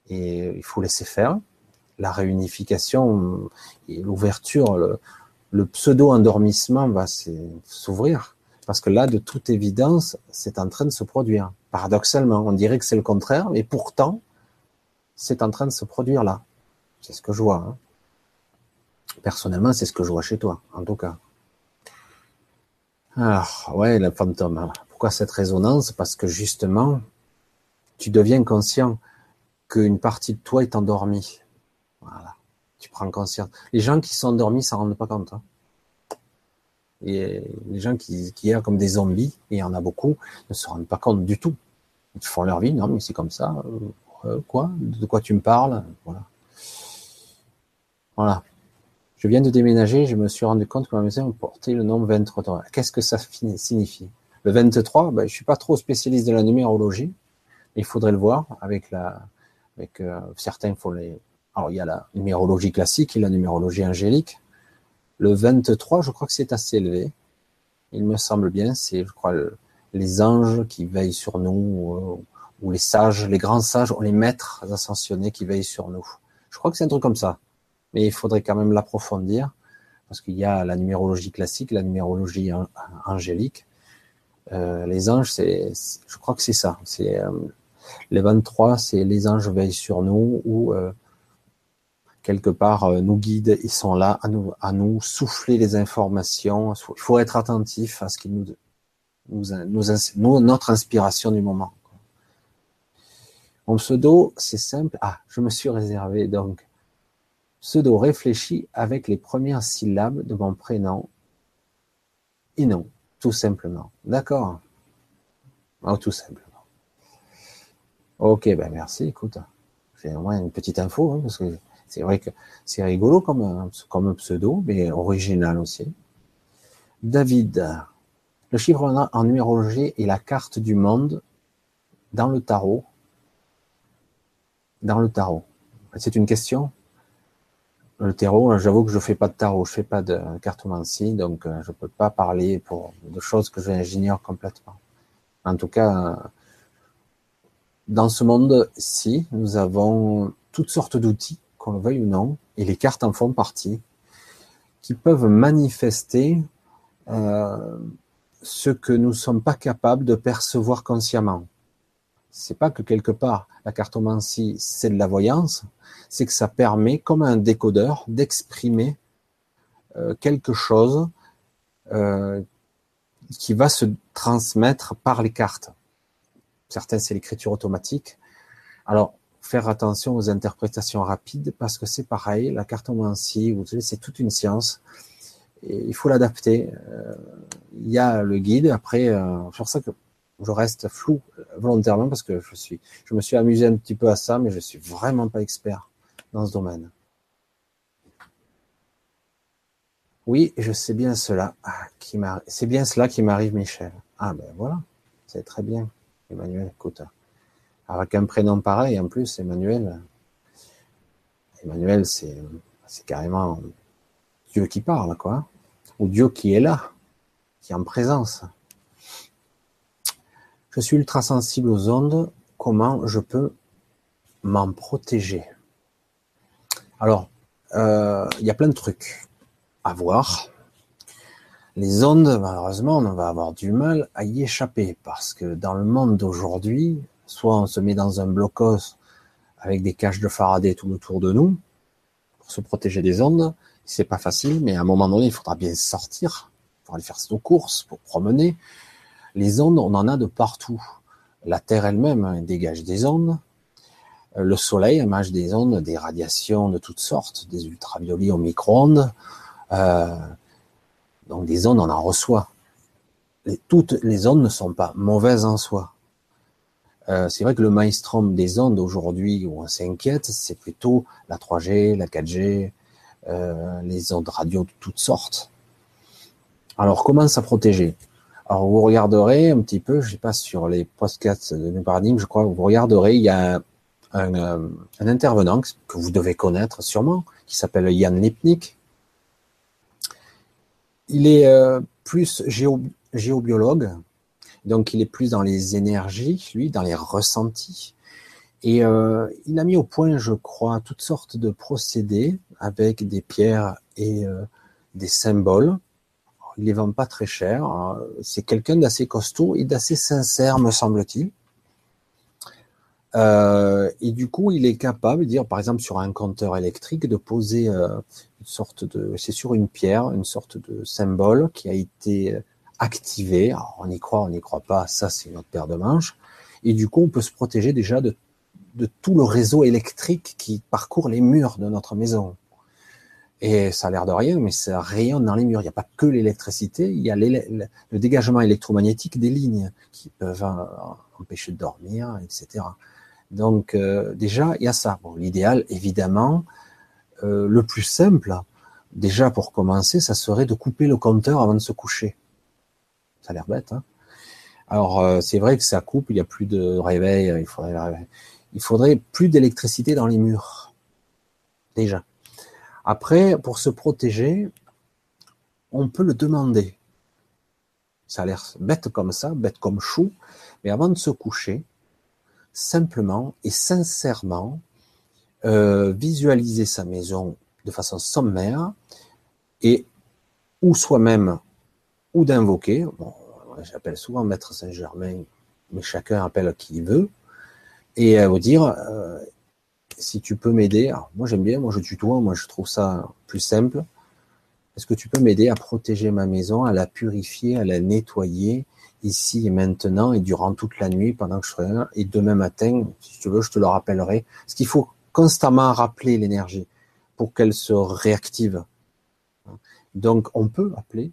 Et il faut laisser faire. La réunification et l'ouverture, le, pseudo-endormissement va s'ouvrir. Parce que là, de toute évidence, c'est en train de se produire. Paradoxalement, on dirait que c'est le contraire, mais pourtant, c'est en train de se produire là. C'est ce que je vois. Hein. Personnellement, c'est ce que je vois chez toi, en tout cas. Alors, ouais, le fantôme. Pourquoi cette résonance? Parce que justement, tu deviens conscient qu'une partie de toi est endormie. Voilà. Tu prends conscience. Les gens qui sont endormis s'en rendent pas compte. Hein. Et les gens qui, qui comme des zombies, et il y en a beaucoup, ne se rendent pas compte du tout. Ils font leur vie, non, mais c'est comme ça. Euh, quoi? De quoi tu me parles? Voilà. Voilà. Je viens de déménager, je me suis rendu compte que ma maison portait le nombre 23. Qu'est-ce que ça signifie? Le 23, ben, je suis pas trop spécialiste de la numérologie. Il faudrait le voir avec la, avec euh, certains, faut les. Alors il y a la numérologie classique et la numérologie angélique. Le 23, je crois que c'est assez élevé. Il me semble bien, c'est, je crois, les anges qui veillent sur nous, euh, ou les sages, les grands sages, ou les maîtres ascensionnés qui veillent sur nous. Je crois que c'est un truc comme ça mais il faudrait quand même l'approfondir parce qu'il y a la numérologie classique, la numérologie angélique. Euh, les anges, c'est, je crois que c'est ça. C'est euh, les 23, c'est les anges veillent sur nous ou euh, quelque part euh, nous guident. Ils sont là à nous, souffler les informations. Il faut être attentif à ce qui nous, notre inspiration du moment. Mon pseudo, c'est simple. Ah, je me suis réservé donc Pseudo réfléchit avec les premières syllabes de mon prénom. Et tout simplement. D'accord? Oh, tout simplement. Ok, ben merci. Écoute, j'ai au moins une petite info hein, parce que c'est vrai que c'est rigolo comme pseudo, mais original aussi. David, le chiffre en numérologie est la carte du monde dans le tarot. Dans le tarot. C'est une question Le tarot, j'avoue que je fais pas de tarot, je fais pas de cartomancie, donc euh, je peux pas parler pour de choses que j'ignore complètement. En tout cas, dans ce monde-ci, nous avons toutes sortes d'outils, qu'on le veuille ou non, et les cartes en font partie, qui peuvent manifester euh, ce que nous ne sommes pas capables de percevoir consciemment. C'est pas que quelque part la cartomancie c'est de la voyance, c'est que ça permet, comme un décodeur, d'exprimer euh, quelque chose euh, qui va se transmettre par les cartes. Certains c'est l'écriture automatique. Alors faire attention aux interprétations rapides parce que c'est pareil, la cartomancie, vous savez, c'est toute une science et il faut l'adapter. Euh, il y a le guide. Après, euh, c'est pour ça que je reste flou volontairement parce que je suis, je me suis amusé un petit peu à ça, mais je suis vraiment pas expert dans ce domaine. Oui, je sais bien cela qui C'est bien cela qui m'arrive, Michel. Ah ben voilà, c'est très bien, Emmanuel. Écoute, avec un prénom pareil, en plus, Emmanuel. Emmanuel, c'est carrément Dieu qui parle, quoi, ou Dieu qui est là qui est en présence. Je suis ultra sensible aux ondes. Comment je peux m'en protéger? Alors, euh, il y a plein de trucs à voir. Les ondes, malheureusement, on va avoir du mal à y échapper parce que dans le monde d'aujourd'hui, soit on se met dans un blocos avec des caches de Faraday tout autour de nous pour se protéger des ondes. C'est pas facile, mais à un moment donné, il faudra bien sortir pour aller faire nos courses, pour promener. Les ondes, on en a de partout. La Terre elle-même hein, dégage des ondes. Euh, le Soleil émage des ondes, des radiations de toutes sortes, des ultraviolets au micro-ondes. Euh, donc des ondes, on en reçoit. toutes les ondes ne sont pas mauvaises en soi. Euh, c'est vrai que le maelstrom des ondes aujourd'hui où on s'inquiète, c'est plutôt la 3G, la 4G, les ondes radio de toutes sortes. Alors, comment ça protéger? Alors, vous regarderez un petit peu, je sais pas, sur les podcasts de New Paradigm, je crois, vous regarderez, il y a un, euh, intervenant que vous devez connaître sûrement, qui s'appelle Yann Lipnik. Il est euh, plus géobiologue, donc il est plus dans les énergies, lui, dans les ressentis. Et euh, il a mis au point, je crois, toutes sortes de procédés avec des pierres et des symboles il les vend pas très cher. Hein. C'est quelqu'un d'assez costaud et d'assez sincère, me semble-t-il. Euh, et du coup, il est capable de dire, par exemple, sur un compteur électrique, de poser euh, une sorte de, c'est sur une pierre, une sorte de symbole qui a été on y croit, on n'y croit pas, ça c'est notre paire de manches. Et du coup, on peut se protéger déjà de, de tout le réseau électrique qui parcourt les murs de notre maison. Et ça a l'air de rien, mais ça rayonne dans les murs. Il n'y a pas que l'électricité, il y a le dégagement électromagnétique des lignes qui peuvent euh, empêcher de dormir, etc. Donc euh, déjà, il y a ça. Bon, l'idéal, évidemment, euh, le plus simple, déjà pour commencer, ça serait de couper le compteur avant de se coucher. Ça a l'air bête. Hein Alors c'est vrai que ça coupe, il n'y a plus de réveil, il faudrait, il faudrait plus d'électricité dans les murs. Déjà. Après, pour se protéger, on peut le demander. Ça a l'air bête comme ça, bête comme chou, mais avant de se coucher, simplement et sincèrement, euh, visualiser sa maison de façon sommaire et ou soi-même ou d'invoquer. Bon, j'appelle souvent Maître Saint-Germain, mais chacun appelle qui veut, et euh, vous dire euh, si tu peux m'aider, moi j'aime bien, moi je tutoie, moi je trouve ça plus simple. Est-ce que tu peux m'aider à protéger ma maison, à la purifier, à la nettoyer ici et maintenant et durant toute la nuit pendant que je serai là et demain matin, si tu veux, je te le rappellerai. Parce qu'il faut constamment rappeler l'énergie pour qu'elle se réactive. Donc on peut appeler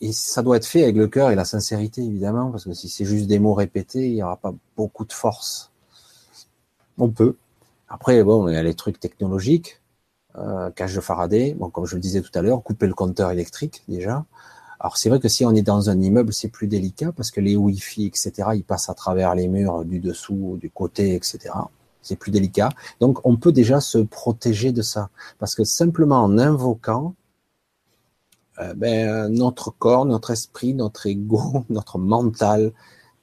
Et ça doit être fait avec le cœur et la sincérité, évidemment, parce que si c'est juste des mots répétés, il n'y aura pas beaucoup de force. On peut. Après, bon, il y a les trucs technologiques, euh, cage de Faraday, bon, comme je le disais tout à l'heure, couper le compteur électrique déjà. Alors c'est vrai que si on est dans un immeuble, c'est plus délicat parce que les Wi-Fi, etc., ils passent à travers les murs du dessous, du côté, etc. C'est plus délicat. Donc on peut déjà se protéger de ça parce que simplement en invoquant, euh, ben, notre corps, notre esprit, notre ego, [LAUGHS] notre mental,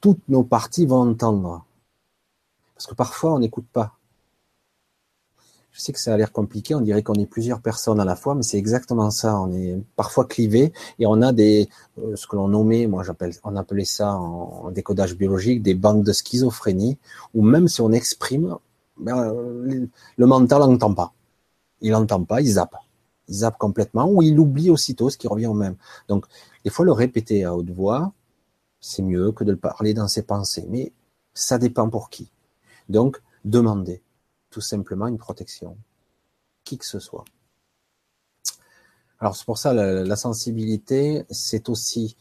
toutes nos parties vont entendre. Parce que parfois, on n'écoute pas. Je sais que ça a l'air compliqué, on dirait qu'on est plusieurs personnes à la fois, mais c'est exactement ça. On est parfois clivé et on a des, euh, ce que l'on nommait, moi j'appelle, on appelait ça en, décodage biologique, des banques de schizophrénie, où même si on exprime, ben, le mental n'entend pas. Il n'entend pas, il zappe complètement, ou il oublie aussitôt ce qui revient au même. Donc, des fois, le répéter à haute voix, c'est mieux que de le parler dans ses pensées, mais ça dépend pour qui. Donc, demandez tout simplement une protection, qui que ce soit. Alors c'est pour ça la, la sensibilité, c'est aussi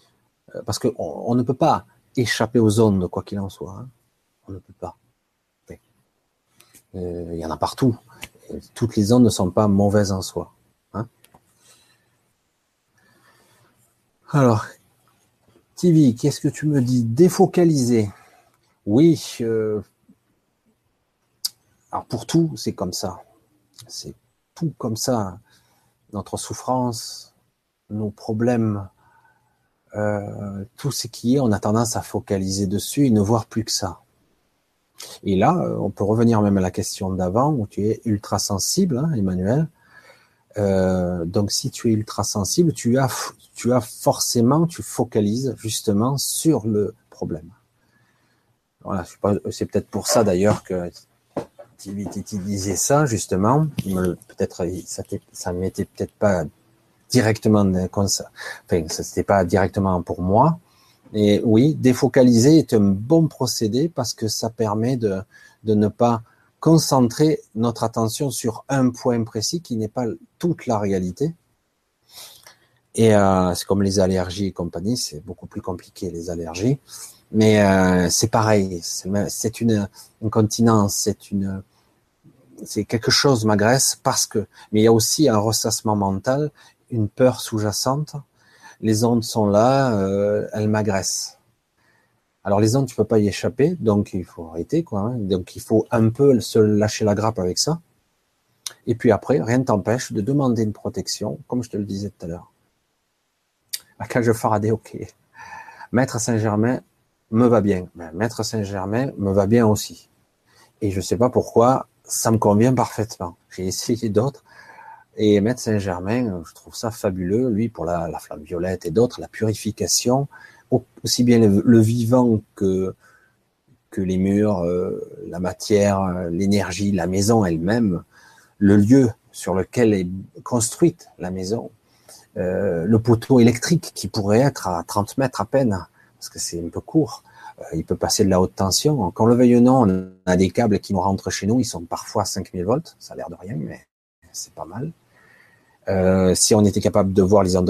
euh, parce qu'on on ne peut pas échapper aux ondes quoi qu'il en soit. Hein. On ne peut pas. Euh, il y en a partout. toutes les ondes ne sont pas mauvaises en soi. Alors, TV, qu'est-ce que tu me dis? Défocaliser. Oui. Euh, alors pour tout, c'est comme ça. C'est tout comme ça. Notre souffrance, nos problèmes, euh, tout ce qui est, on a tendance à focaliser dessus et ne voir plus que ça. Et là, euh, on peut revenir même à la question d'avant, où tu es ultra sensible, hein, Emmanuel. Euh, donc si tu es ultra sensible, tu as, tu as forcément, tu focalises justement sur le problème. Voilà, c'est peut-être pour ça d'ailleurs que Titi disait ça justement. Peut-être ça, ça m'était peut-être pas directement comme ça. Enfin, c'était pas directement pour moi. Et oui, défocaliser est un bon procédé parce que ça permet de ne pas concentrer notre attention sur un point précis qui n'est pas toute la réalité. Et euh, c'est comme les allergies et compagnie, c'est beaucoup plus compliqué les allergies, mais euh, c'est pareil, c'est une incontinence, c'est une c'est quelque chose m'agresse parce que mais il y a aussi un ressassement mental, une peur sous-jacente. Les ondes sont là, euh, elles m'agressent. Alors les ondes, tu peux pas y échapper, donc il faut arrêter, quoi. Hein. Donc il faut un peu se lâcher la grappe avec ça. Et puis après, rien ne t'empêche de demander une protection, comme je te le disais tout à l'heure. La cage Faraday, ok. Maître Saint-Germain me va bien. Maître Saint-Germain me va bien aussi. Et je sais pas pourquoi, ça me convient parfaitement. J'ai essayé d'autres. Et Maître Saint-Germain, je trouve ça fabuleux, lui, pour la, la flamme violette et d'autres, la purification, aussi bien le, vivant que, les murs, euh, la matière, l'énergie, la maison elle-même, le lieu sur lequel est construite la maison, euh, le poteau électrique qui pourrait être à 30 mètres à peine, parce que c'est un peu court, euh, il peut passer de la haute tension. Quand le veuille ou non, on a des câbles qui nous rentrent chez nous, ils sont parfois à 5000 volts, ça a l'air de rien, mais c'est pas mal. Euh, si on était capable de voir les ondes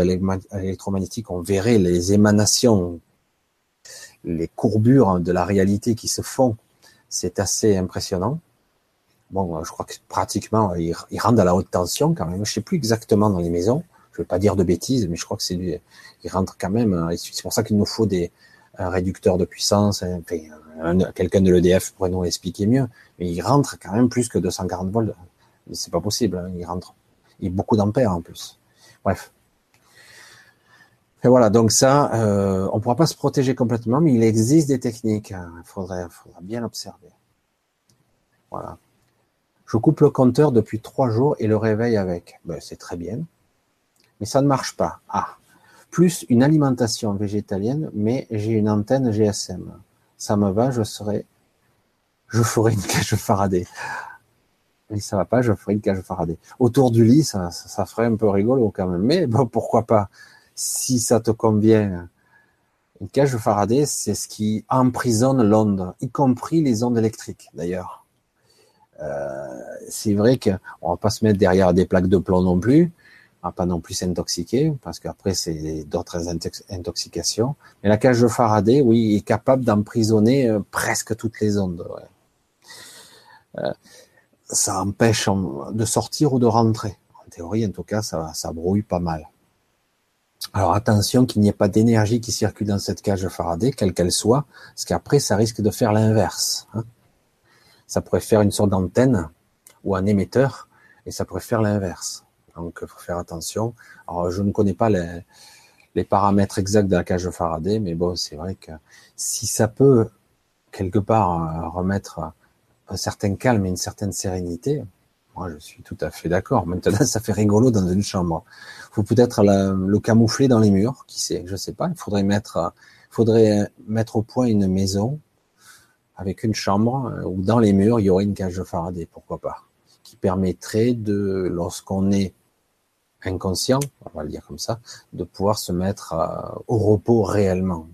électromagnétiques, on verrait les émanations, les courbures de la réalité qui se font. C'est assez impressionnant. Bon, je crois que pratiquement, ils, rentrent à la haute tension quand même. Je sais plus exactement dans les maisons. Je vais pas dire de bêtises, mais je crois que c'est ils rentrent quand même. Hein. C'est pour ça qu'il nous faut des réducteurs de puissance. Enfin, quelqu'un de l'EDF pourrait nous l'expliquer mieux. Mais ils rentrent quand même plus que 240 volts. C'est pas possible. Hein. Ils rentrent et beaucoup d'ampères en plus. Bref. Et voilà, donc ça, euh, on pourra pas se protéger complètement, mais il existe des techniques. Hein. Il faudrait, faudra bien observer. Voilà. Je coupe le compteur depuis trois jours et le réveille avec. Ben, c'est très bien, mais ça ne marche pas. Ah, plus une alimentation végétalienne, mais j'ai une antenne GSM. Ça me va, je serai, je ferai une [LAUGHS] cage Faraday et ça va pas, je ferai une cage Faraday. Autour du lit, ça, ça, ferait un peu rigolo quand même. Mais bon, pourquoi pas? Si ça te convient, une cage Faraday, c'est ce qui emprisonne l'onde, y compris les ondes électriques d'ailleurs. Euh, c'est vrai qu'on va pas se mettre derrière des plaques de plomb non plus. à pas non plus s'intoxiquer, parce qu'après c'est d'autres intoxications. Mais la cage de Faraday, oui, est capable d'emprisonner euh, presque toutes les ondes. Euh, ça empêche de sortir ou de rentrer. En théorie, en tout cas, ça, ça brouille pas mal. Alors attention qu'il n'y ait pas d'énergie qui circule dans cette cage de Faraday, quelle qu'elle soit, parce qu'après ça risque de faire l'inverse. Hein. Ça pourrait faire une sorte d'antenne ou un émetteur, et ça pourrait faire l'inverse. Donc, il faut faire attention. Alors, je ne connais pas les, paramètres exacts de la cage de Faraday, mais bon, c'est vrai que si ça peut quelque part euh, remettre un certain calme et une certaine sérénité, moi, je suis tout à fait d'accord. Maintenant, [LAUGHS] ça fait rigolo dans une chambre. Faut peut-être le camoufler dans les murs, qui sait, je sais pas. Il faudrait mettre, faudrait mettre au point une maison avec une chambre euh, où dans les murs il y aurait une cage de Faraday, pourquoi pas, qui permettrait de, lorsqu'on est inconscient, on va le dire comme ça, de pouvoir se mettre euh, au repos réellement.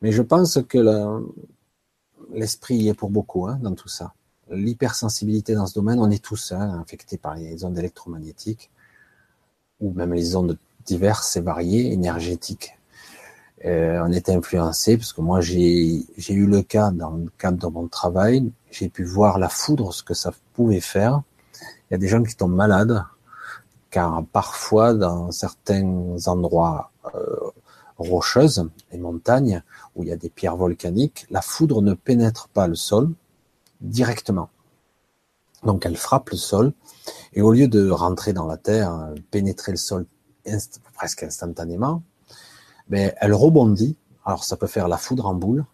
Mais je pense que l'esprit est pour beaucoup hein, dans tout ça. L'hypersensibilité dans ce domaine, on est tous hein, infectés par les ondes électromagnétiques ou même les ondes diverses et variées énergétiques. Euh, on est influencé parce que moi j'ai eu le cas dans le cadre de mon travail, j'ai pu voir la foudre, ce que ça pouvait faire. Il y a des gens qui tombent malades, car parfois dans certains endroits euh, rocheuses et montagnes où il y a des pierres volcaniques, la foudre ne pénètre pas le sol directement. Donc elle frappe le sol. Et au lieu de rentrer dans la terre, pénétrer le sol presque instantanément, ben, elle rebondit. Alors ça peut faire la foudre en boule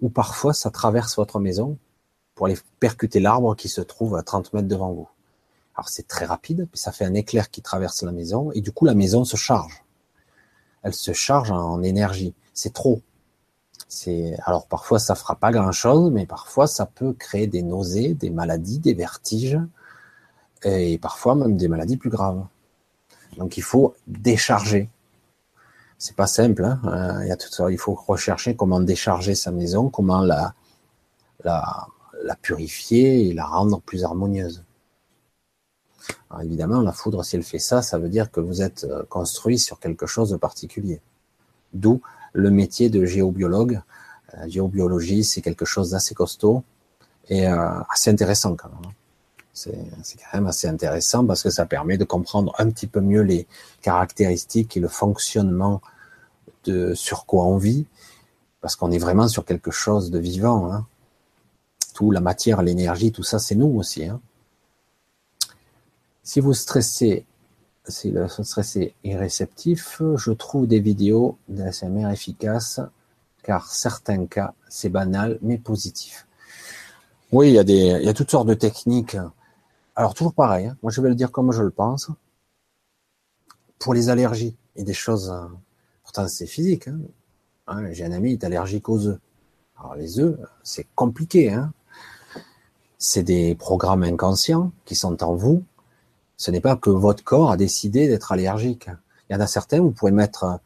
ou parfois ça traverse votre maison pour aller percuter l'arbre qui se trouve à 30 mètres devant vous. Alors c'est très rapide, puis ça fait un éclair qui traverse la maison, et du coup la maison se charge. Elle se charge en énergie. C'est trop. C'est alors parfois ça fera pas grand chose, mais parfois ça peut créer des nausées, des maladies, des vertiges, et parfois même des maladies plus graves. Donc il faut décharger. C'est pas simple. Hein ça. il faut rechercher comment décharger sa maison, comment la, purifier et la rendre plus harmonieuse. Alors évidemment, la foudre, si elle fait ça, ça veut dire que vous êtes euh, construit sur quelque chose de particulier. D'où le métier de géobiologue. La géobiologie, c'est quelque chose d'assez costaud et euh, assez intéressant quand même. Hein. C'est quand même assez intéressant parce que ça permet de comprendre un petit peu mieux les caractéristiques et le fonctionnement de sur quoi on vit, parce qu'on est vraiment sur quelque chose de vivant. Hein. Tout la matière, l'énergie, tout ça, c'est nous aussi. Hein. Si vous stressez, si le stress est réceptif, je trouve des vidéos d'ASMR efficaces, car certains cas, c'est banal, mais positif. Oui, il y a des, il y a toutes sortes de techniques. Alors, toujours pareil, hein. moi je vais le dire comme je le pense. Pour les allergies et des choses, pourtant c'est physique. Hein. Hein, j'ai un ami qui est allergique aux œufs. Alors les œufs, c'est compliqué. C'est des programmes inconscients qui sont en vous, ce n'est pas que votre corps a décidé d'être allergique. Il y en a certains, vous pouvez mettre,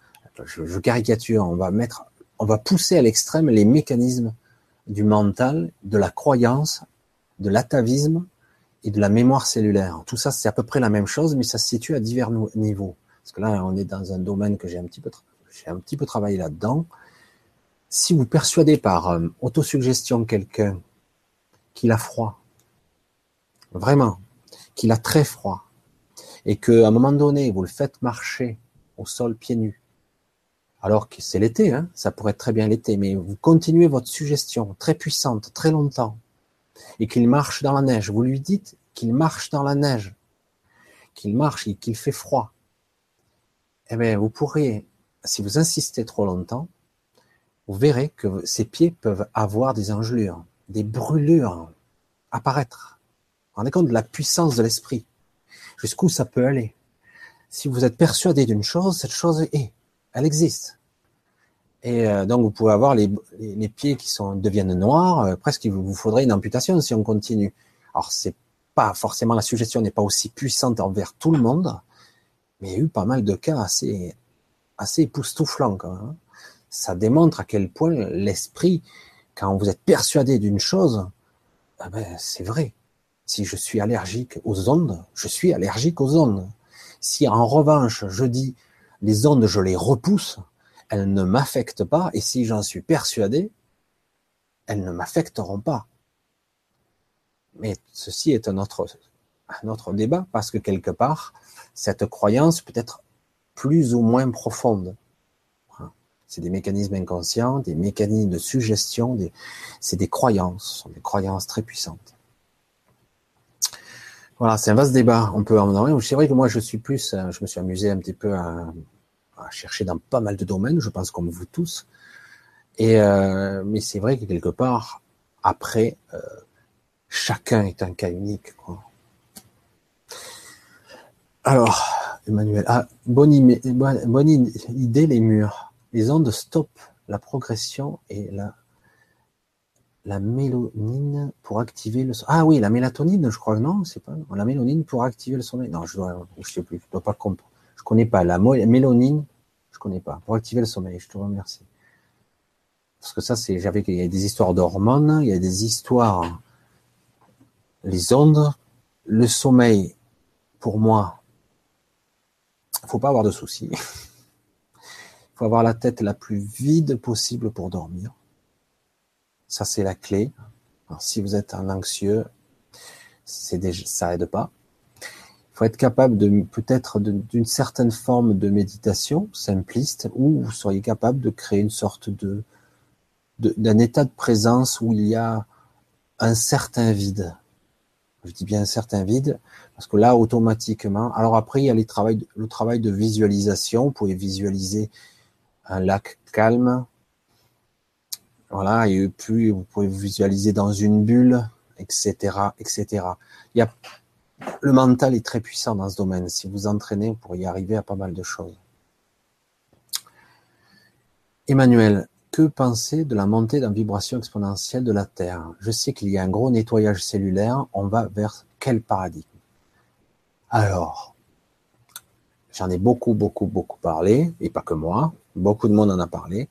je, caricature, on va mettre, on va pousser à l'extrême les mécanismes du mental, de la croyance, de l'atavisme et de la mémoire cellulaire. Tout ça, c'est à peu près la même chose, mais ça se situe à divers niveaux. Parce que là, on est dans un domaine que j'ai un petit peu, travaillé là-dedans. Si vous persuadez par euh, autosuggestion quelqu'un qu'il a froid, vraiment, qu'il a très froid et qu'à un moment donné, vous le faites marcher au sol pieds nus, alors que c'est l'été, hein, ça pourrait être très bien l'été, mais vous continuez votre suggestion très puissante, très longtemps, et qu'il marche dans la neige, vous lui dites qu'il marche dans la neige, qu'il marche et qu'il fait froid, eh bien, vous pourriez, si vous insistez trop longtemps, vous verrez que ses pieds peuvent avoir des engelures, des brûlures apparaître rendez compte de la puissance de l'esprit, jusqu'où ça peut aller. Si vous êtes persuadé d'une chose, cette chose est, elle existe. Et euh, donc vous pouvez avoir les, les, pieds qui sont deviennent noirs, euh, presque il vous faudrait une amputation si on continue. Alors c'est pas forcément la suggestion n'est pas aussi puissante envers tout le monde, mais il y a eu pas mal de cas assez assez époustouflants. Hein. Ça démontre à quel point l'esprit, quand vous êtes persuadé d'une chose, ah ben, c'est vrai. Si je suis allergique aux ondes, je suis allergique aux ondes. Si en revanche je dis les ondes, je les repousse, elles ne m'affectent pas, et si j'en suis persuadé, elles ne m'affecteront pas. Mais ceci est un autre, un autre débat, parce que quelque part, cette croyance peut être plus ou moins profonde. C'est des mécanismes inconscients, des mécanismes de suggestion, c'est des croyances, des croyances très puissantes. Voilà, c'est un vaste débat. On peut en C'est vrai que moi, je suis plus, euh, je me suis amusé un petit peu à, chercher dans pas mal de domaines, je pense comme vous tous. Et euh, mais c'est vrai que quelque part, après, euh, chacun est un cas unique. Alors, Emmanuel, ah, bonne, bonne idée les murs. Les ondes stoppent la progression et la, la mélanine pour activer le Ah oui, la mélatonine, je crois, non, c'est pas, la mélanine pour activer le sommeil. Non, je dois, je sais plus, je dois pas comprendre. Je connais pas. La mélanine, je connais pas. Pour activer le sommeil, je te remercie. Parce que ça, c'est, j'avais, il y a des histoires d'hormones, il y a des histoires, les ondes, le sommeil, pour moi, faut pas avoir de soucis. [LAUGHS] faut avoir la tête la plus vide possible pour dormir. Ça, c'est la clé. si vous êtes un anxieux, c'est déjà, ça aide pas. Faut être capable de, peut-être d'une certaine forme de méditation simpliste où vous seriez capable de créer une sorte de, d'un état de présence où il y a un certain vide. Je dis bien un certain vide, parce que là, automatiquement, alors après, il y a le travail de visualisation. Vous pouvez visualiser un lac calme. Voilà, et puis vous pouvez vous visualiser dans une bulle, etc., etc. Il y a, le mental est très puissant dans ce domaine. Si vous entraînez, vous pourriez arriver à pas mal de choses. Emmanuel, que penser de la montée d'un vibration exponentielle de la Terre? Je sais qu'il y a un gros nettoyage cellulaire. On va vers quel paradigme? Alors, j'en ai beaucoup, beaucoup, beaucoup parlé, et pas que moi. Beaucoup de monde en a parlé.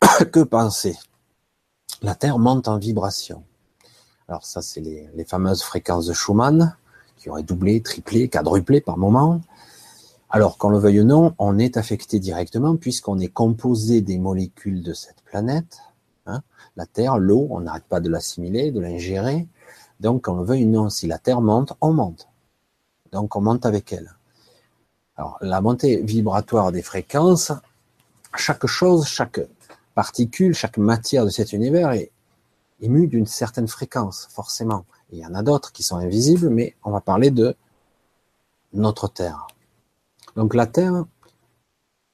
[COUGHS] que penser? La Terre monte en vibration. Alors ça, c'est les, fameuses fréquences de Schumann, qui auraient doublé, triplé, quadruplé par moment. Alors, qu'on le veuille ou non, on est affecté directement puisqu'on est composé des molécules de cette planète. Hein. la Terre, l'eau, on n'arrête pas de l'assimiler, de l'ingérer. Donc, qu'on le veuille ou non, si la Terre monte, on monte. Donc, on monte avec elle. Alors, la montée vibratoire des fréquences, chaque chose, chaque particule, chaque matière de cet univers est émue d'une certaine fréquence, forcément. Il y en a d'autres qui sont invisibles, mais on va parler de notre Terre. Donc la Terre,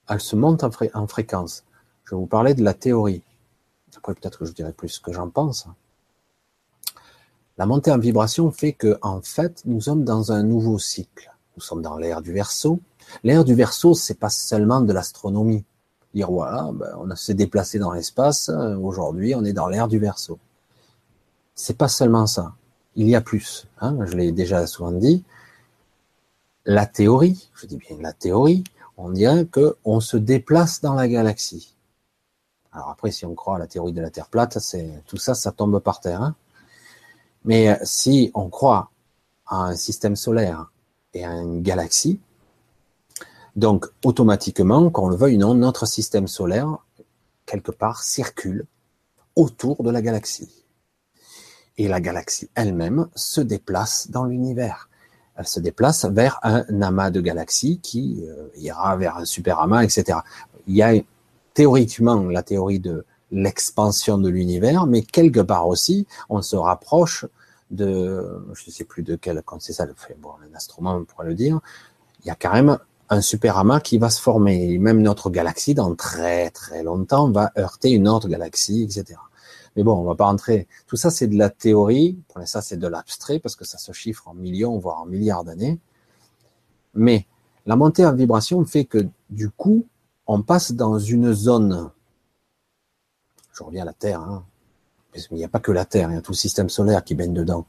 elle se monte en, fréquence. Je vais vous parler de la théorie. Après, peut-être que je dirai plus ce que j'en pense. La montée en vibration fait que, en fait, nous sommes dans un nouveau cycle. Nous sommes dans l'ère du Verseau. L'ère du Verseau, c'est pas seulement de l'astronomie dire voilà, ben, on s'est déplacé dans l'espace, euh, aujourd'hui on est dans l'ère du Verseau. C'est pas seulement ça, il y a plus. Hein, je l'ai déjà souvent dit. La théorie, je dis bien la théorie, on dirait que on se déplace dans la galaxie. Alors après, si on croit à la théorie de la Terre plate, c'est tout ça, ça tombe par terre. Hein. Mais euh, si on croit à un système solaire et à une galaxie, donc, automatiquement, qu'on le veuille ou non, notre système solaire, quelque part, circule autour de la galaxie. Et la galaxie elle-même se déplace dans l'univers. Elle se déplace vers un amas de galaxies qui euh, ira vers un super amas, etc. Il y a théoriquement la théorie de l'expansion de l'univers, mais quelque part aussi, on se rapproche de, je ne sais plus de quel, quand c'est ça, bon, un astronome pourrait le dire, il y a quand même un super amas qui va se former. même notre galaxie, dans très très longtemps, va heurter une autre galaxie, etc. Mais bon, on va pas rentrer. Tout ça, c'est de la théorie. Pour ça, c'est de l'abstrait parce que ça se chiffre en millions, voire en milliards d'années. Mais la montée en vibration fait que du coup, on passe dans une zone. Je reviens à la Terre. Hein. Il n'y a pas que la Terre, il y a tout le système solaire qui baigne dedans.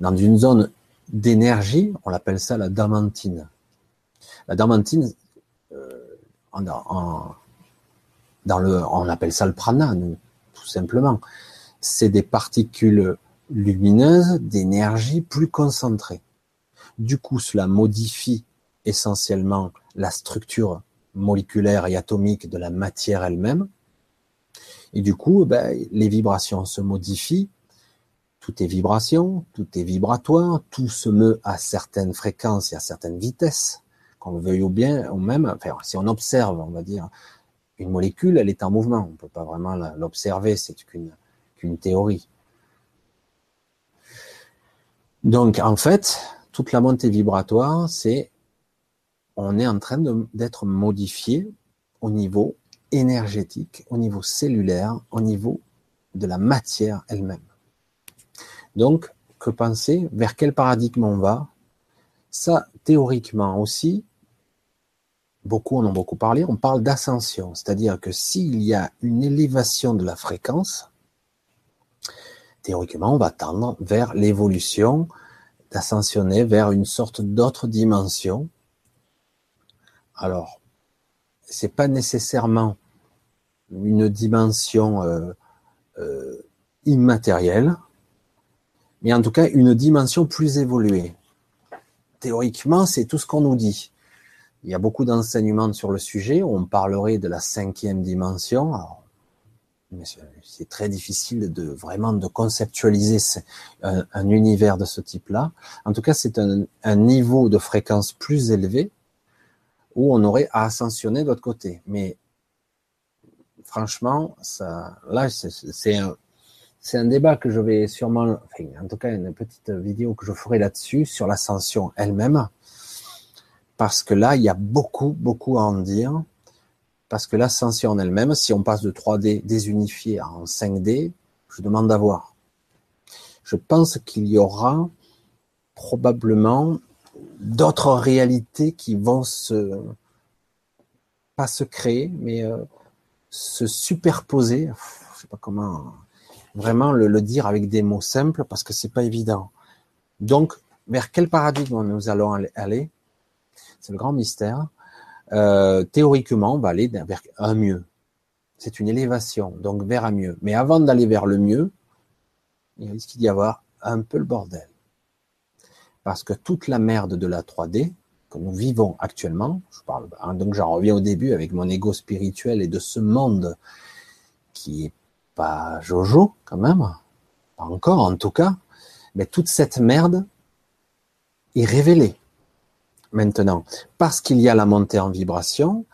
Dans une zone d'énergie, on l'appelle ça la damantine. La damantine, euh, dans le, on appelle ça le prana, tout simplement. C'est des particules lumineuse, d'énergie plus concentrée. Du coup, cela modifie essentiellement la structure moléculaire et atomique de la matière elle-même. Et du coup, ben, les vibrations se modifient. Tout est vibration, tout est vibratoire, tout se meut à certaines fréquences et à certaines vitesses, qu'on le veuille ou bien, ou même, enfin, si on observe, on va dire, une molécule, elle est en mouvement. On ne peut pas vraiment l'observer, c'est qu'une qu'une théorie. Donc, en fait, toute la montée vibratoire, c'est on est en train d'être modifié au niveau énergétique, au niveau cellulaire, au niveau de la matière elle-même. Donc, que penser Vers quel paradigme on va? Ça, théoriquement aussi, beaucoup en ont beaucoup parlé, on parle d'ascension, c'est-à-dire que s'il y a une élévation de la fréquence, théoriquement, on va tendre vers l'évolution, d'ascensionner vers une sorte d'autre dimension. Alors, c'est pas nécessairement une dimension euh, euh, immatérielle, mais en tout cas une dimension plus évoluée. Théoriquement, c'est tout ce qu'on nous dit. Il y a beaucoup d'enseignements sur le sujet. On parlerait de la cinquième dimension. c'est très difficile de vraiment de conceptualiser un, univers de ce type-là. En tout cas, c'est un, niveau de fréquence plus élevé où on aurait à ascensionner de l'autre côté. Mais franchement, là, c'est un, c'est un débat que je vais sûrement, enfin, en tout cas, une petite vidéo que je ferai là-dessus sur l'ascension elle-même, parce que là, il y a beaucoup, beaucoup à en dire, parce que l'ascension en elle-même, si on passe de 3D désunifié en 5D, je demande à voir. Je pense qu'il y aura probablement d'autres réalités qui vont se, pas se créer, mais euh, se superposer, je sais pas comment vraiment le, dire avec des mots simples parce que c'est pas évident. Donc, vers quel paradigme nous allons aller? C'est le grand mystère. Euh, théoriquement, on va aller vers un mieux. C'est une élévation, donc vers un mieux. Mais avant d'aller vers le mieux, il risque d'y avoir un peu le bordel. Parce que toute la merde de la 3D que nous vivons actuellement, je hein, donc j'en reviens au début avec mon ego spirituel et de ce monde qui est pas Jojo quand même, pas encore en tout cas, mais toute cette merde est révélée maintenant. Parce qu'il y a la montée en vibration,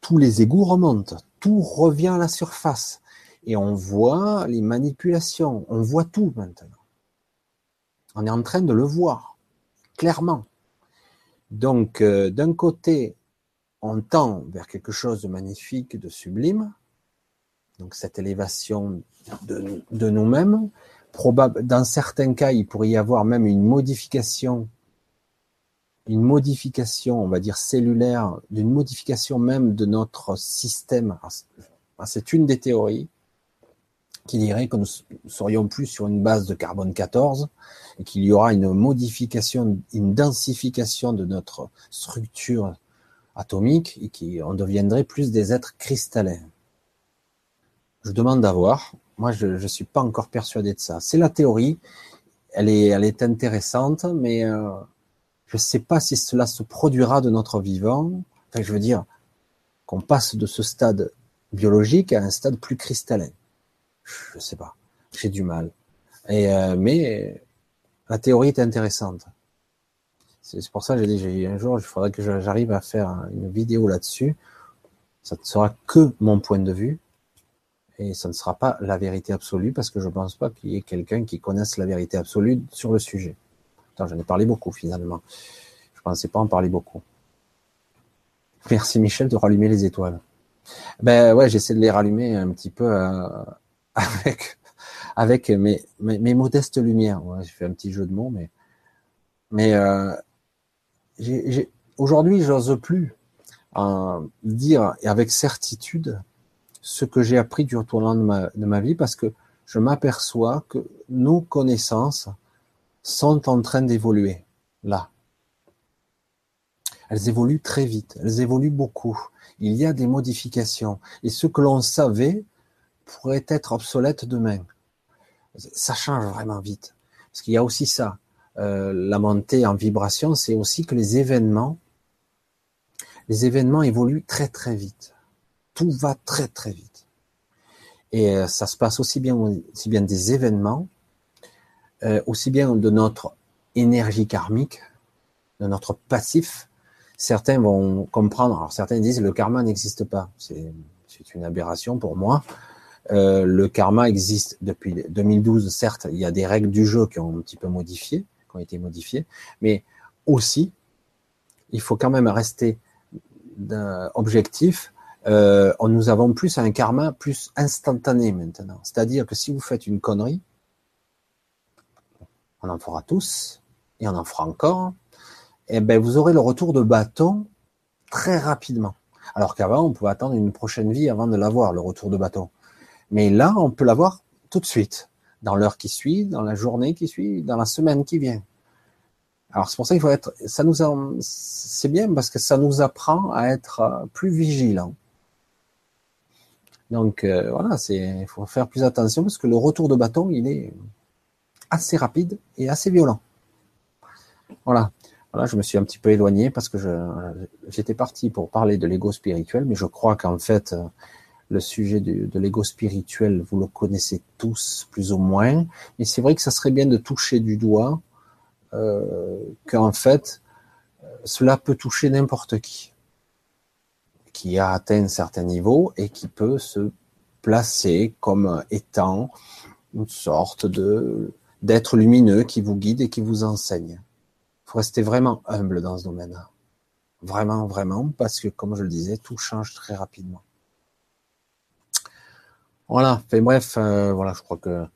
tous les égouts remontent, tout revient à la surface. Et on voit les manipulations, on voit tout maintenant. On est en train de le voir, clairement. Donc, euh, d'un côté, on tend vers quelque chose de magnifique, de sublime, donc cette élévation de, nous-mêmes. Dans certains cas, il pourrait y avoir même une modification, une modification, on va dire cellulaire, d'une modification même de notre système. C'est une des théories qui dirait que nous serions plus sur une base de carbone 14 et qu'il y aura une modification, une densification de notre structure atomique et qu'on deviendrait plus des êtres cristallins. Je demande d'avoir. Moi, je ne suis pas encore persuadé de ça. C'est la théorie. Elle est, elle est intéressante, mais euh, je ne sais pas si cela se produira de notre vivant. Enfin, je veux dire qu'on passe de ce stade biologique à un stade plus cristallin. Je ne sais pas. J'ai du mal. Euh, mais la théorie est intéressante. C'est pour ça que j'ai dit, un jour, il faudrait que j'arrive à faire une vidéo là-dessus. Ça ne sera que mon point de vue et ça ne sera pas la vérité absolue parce que je ne pense pas qu'il y ait quelqu'un qui connaisse la vérité absolue sur le sujet. J'en ai parlé beaucoup finalement. Je ne pensais pas en parler beaucoup. Merci Michel de rallumer les étoiles. Ben ouais, j'essaie de les rallumer un petit peu euh, [LAUGHS] avec avec mes, mes, modestes lumières. J'ai fait un petit jeu de mots, mais mais euh, aujourd'hui, j'ose plus euh, dire avec certitude ce que j'ai appris du tournant de ma, de ma vie parce que je m'aperçois que nos connaissances sont en train d'évoluer là. Elles évoluent très vite, elles évoluent beaucoup. Il y a des modifications et ce que l'on savait pourrait être obsolète demain. Ça change vraiment vite. Parce qu'il y a aussi ça. Euh, la montée en vibration, c'est aussi que les événements, les événements évoluent très très vite. Tout va très très vite. Et euh, ça se passe aussi bien, aussi bien des événements, euh, aussi bien de notre énergie karmique, de notre passif. Certains vont comprendre, alors certains disent le karma n'existe pas. C'est une aberration pour moi. Euh, le karma existe depuis 2012, certes, il y a des règles du jeu qui ont un petit peu modifié, qui ont été modifiées, mais aussi, il faut quand même rester objectif. Euh, nous avons plus un karma plus instantané maintenant. C'est-à-dire que si vous faites une connerie, on en fera tous, et on en fera encore, et eh ben vous aurez le retour de bâton très rapidement. Alors qu'avant, on pouvait attendre une prochaine vie avant de l'avoir, le retour de bâton. Mais là, on peut l'avoir tout de suite, dans l'heure qui suit, dans la journée qui suit, dans la semaine qui vient. Alors c'est pour ça qu'il faut être, ça nous, c'est bien parce que ça nous apprend à être plus vigilant. Donc euh, voilà, c'est, il faut faire plus attention parce que le retour de bâton, il est assez rapide et assez violent. Voilà. Voilà, je me suis un petit peu éloigné parce que j'étais parti pour parler de l'ego spirituel, mais je crois qu'en fait, euh, le sujet de l'ego spirituel, vous le connaissez tous plus ou moins, mais c'est vrai que ça serait bien de toucher du doigt euh, qu'en fait, cela peut toucher n'importe qui, qui a atteint un certain niveau et qui peut se placer comme étant une sorte de d'être lumineux qui vous guide et qui vous enseigne. Il faut rester vraiment humble dans ce domaine. Vraiment, vraiment, parce que comme je le disais, tout change très rapidement. Voilà. Bref, euh, voilà, je crois que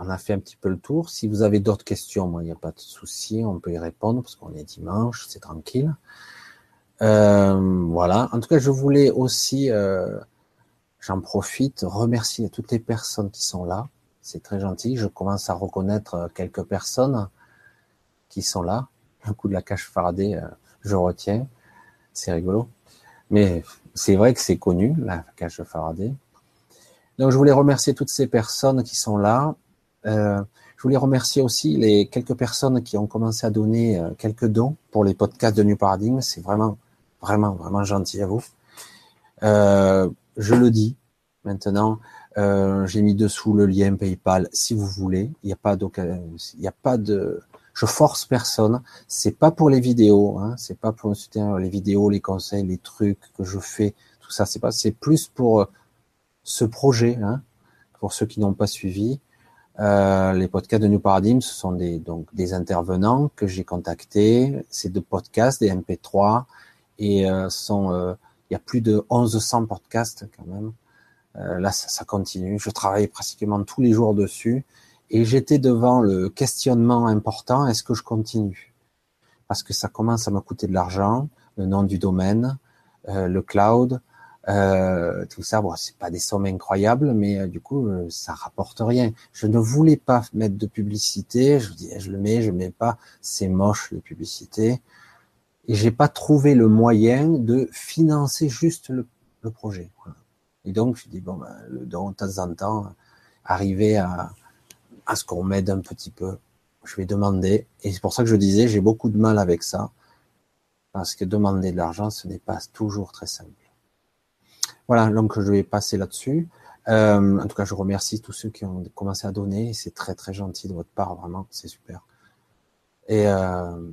on a fait un petit peu le tour. Si vous avez d'autres questions, moi, il n'y a pas de souci, on peut y répondre parce qu'on est dimanche, c'est tranquille. Euh, voilà. En tout cas, je voulais aussi, euh, j'en profite, remercier toutes les personnes qui sont là. C'est très gentil. Je commence à reconnaître quelques personnes qui sont là. Un coup de la cache Faraday, je retiens. C'est rigolo. Mais c'est vrai que c'est connu, la cache Faraday. Donc je voulais remercier toutes ces personnes qui sont là. Euh, je voulais remercier aussi les quelques personnes qui ont commencé à donner euh, quelques dons pour les podcasts de New Paradigm. C'est vraiment, vraiment, vraiment gentil à vous. Euh, je le dis maintenant. Euh, J'ai mis dessous le lien PayPal si vous voulez. Il n'y a pas il n'y a pas de, je force personne. C'est pas pour les vidéos, hein. c'est pas pour les vidéos, les conseils, les trucs que je fais, tout ça. C'est pas, c'est plus pour ce projet, hein, pour ceux qui n'ont pas suivi, euh, les podcasts de New Paradigm, ce sont des, donc, des intervenants que j'ai contactés. C'est de podcasts, des MP3, et euh, sont, euh, il y a plus de 1100 podcasts quand même. Euh, là, ça, ça, continue. Je travaille pratiquement tous les jours dessus, et j'étais devant le questionnement important est-ce que je continue? Parce que ça commence à me coûter de l'argent, le nom du domaine, euh, le cloud, euh, tout ça, bon, c'est pas des sommes incroyables, mais euh, du coup, euh, ça rapporte rien. Je ne voulais pas mettre de publicité. Je dis, je le mets, je le mets pas. C'est moche les publicités. Et j'ai pas trouvé le moyen de financer juste le, le projet. Et donc, je dis bon, ben, de temps en temps, arriver à, ce qu'on m'aide un petit peu. Je vais demander. Et c'est pour ça que je disais, j'ai beaucoup de mal avec ça. Parce que demander de l'argent, ce n'est pas toujours très simple. Voilà, donc je vais passer là-dessus. Euh, en tout cas, je remercie tous ceux qui ont commencé à donner. C'est très très gentil de votre part, vraiment, c'est super. Et euh,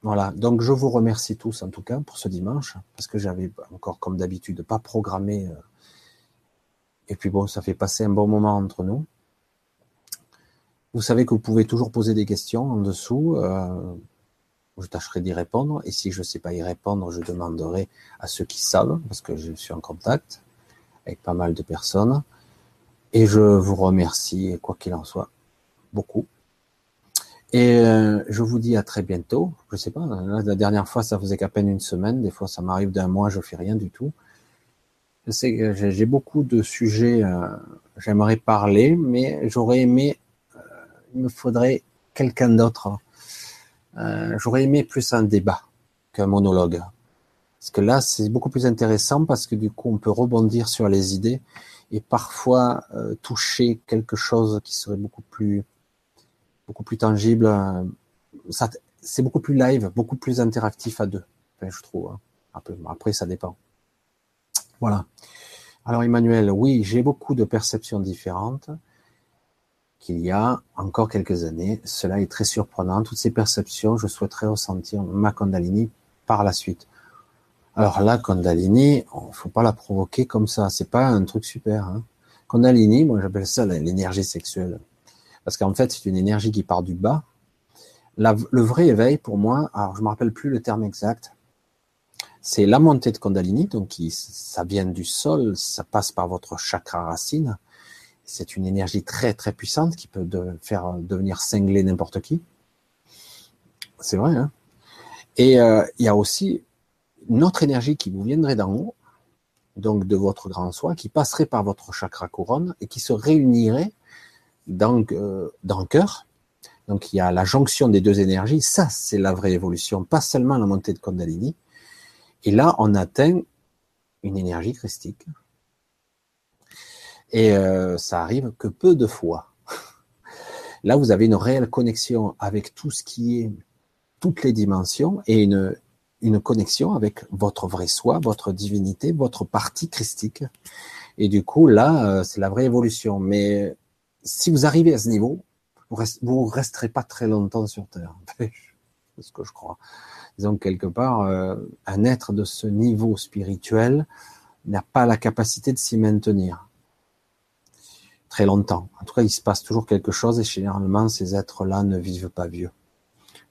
voilà, donc je vous remercie tous en tout cas pour ce dimanche, parce que j'avais encore comme d'habitude pas programmé. Et puis bon, ça fait passer un bon moment entre nous. Vous savez que vous pouvez toujours poser des questions en dessous. Euh, je tâcherai d'y répondre. Et si je ne sais pas y répondre, je demanderai à ceux qui savent, parce que je suis en contact avec pas mal de personnes. Et je vous remercie, quoi qu'il en soit, beaucoup. Et euh, je vous dis à très bientôt. Je sais pas, la dernière fois, ça faisait qu'à peine une semaine. Des fois, ça m'arrive d'un mois, je fais rien du tout. Que j'ai beaucoup de sujets, euh, j'aimerais parler, mais j'aurais aimé, euh, il me faudrait quelqu'un d'autre euh, j'aurais aimé plus un débat qu'un monologue. Parce que là, c'est beaucoup plus intéressant parce que du coup, on peut rebondir sur les idées et parfois toucher quelque chose qui serait beaucoup plus, beaucoup plus tangible. Ça, c'est beaucoup plus live, beaucoup plus interactif à deux, je trouve. Hein. Après, ça dépend. Voilà. Alors Emmanuel, oui, j'ai beaucoup de perceptions différentes qu'il y a encore quelques années. Cela est très surprenant. Toutes ces perceptions, je souhaiterais ressentir ma Kundalini par la suite. Alors là, Kundalini, il faut pas la provoquer comme ça. C'est pas un truc super. Hein. Kundalini, moi j'appelle ça l'énergie sexuelle. Parce qu'en fait, c'est une énergie qui part du bas. le vrai éveil, pour moi, alors je me rappelle plus le terme exact, c'est la montée de Kundalini, donc ça vient du sol, ça passe par votre chakra racine. C'est une énergie très très puissante qui peut faire devenir cinglé n'importe qui. C'est vrai. Hein Et euh, il y a aussi une autre énergie qui vous viendrait d'en haut, donc de votre grand soi, qui passerait par votre chakra couronne et qui se réunirait dans, euh, dans le cœur. Donc il y a la jonction des deux énergies. Ça, c'est la vraie évolution, pas seulement la montée de Kundalini, et là, on atteint une énergie christique. Et euh, ça arrive que peu de fois. [LAUGHS] Là, vous avez une réelle connexion avec tout ce qui est toutes les dimensions et une, une connexion avec votre vrai soi, votre divinité, votre partie christique. Et du coup, là, euh, c'est la vraie évolution. Mais si vous arrivez à ce niveau, vous ne resterez pas très longtemps sur Terre. [LAUGHS] C'est ce que je crois disons quelque part, euh, un être de ce niveau spirituel n'a pas la capacité de s'y maintenir très longtemps. En tout cas, il se passe toujours quelque chose et généralement, ces êtres-là ne vivent pas vieux.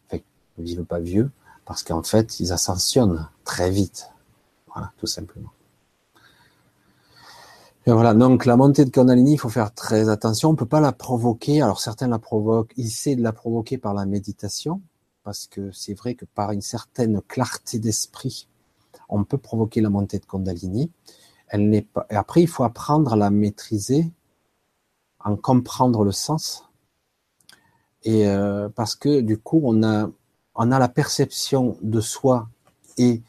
Enfin, ne vivent pas vieux parce qu'en fait, ils ascensionnent très vite. Voilà, tout simplement. Et voilà, donc la montée de Kundalini, il faut faire très attention. On peut pas la provoquer. Alors certains la provoquent, ils essaient de la provoquer par la méditation, parce que c'est vrai que par une certaine clarté d'esprit, on peut provoquer la montée de Kundalini. Elle n'est pas. Après, il faut apprendre à la maîtriser, en comprendre le sens, et euh, parce que du coup, on a on a la perception de soi et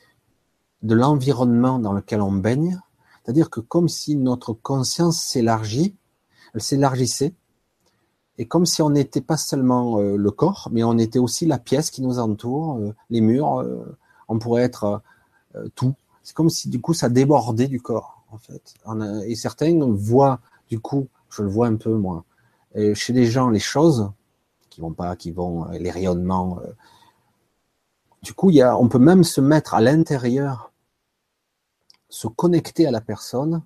de l'environnement dans lequel on baigne, c'est-à-dire que comme si notre conscience s'élargit, elle s'élargissait, et comme si on n'était pas seulement euh, le corps, mais on était aussi la pièce qui nous entoure, euh, les murs, euh, on pourrait être tout. C'est comme si du coup ça débordait du corps, en fait. et certains voient, du coup, je le vois un peu moi, chez les gens, les choses qui vont pas, qui vont, les rayonnements. du coup, y a, on peut même se mettre à l'intérieur, se connecter à la personne,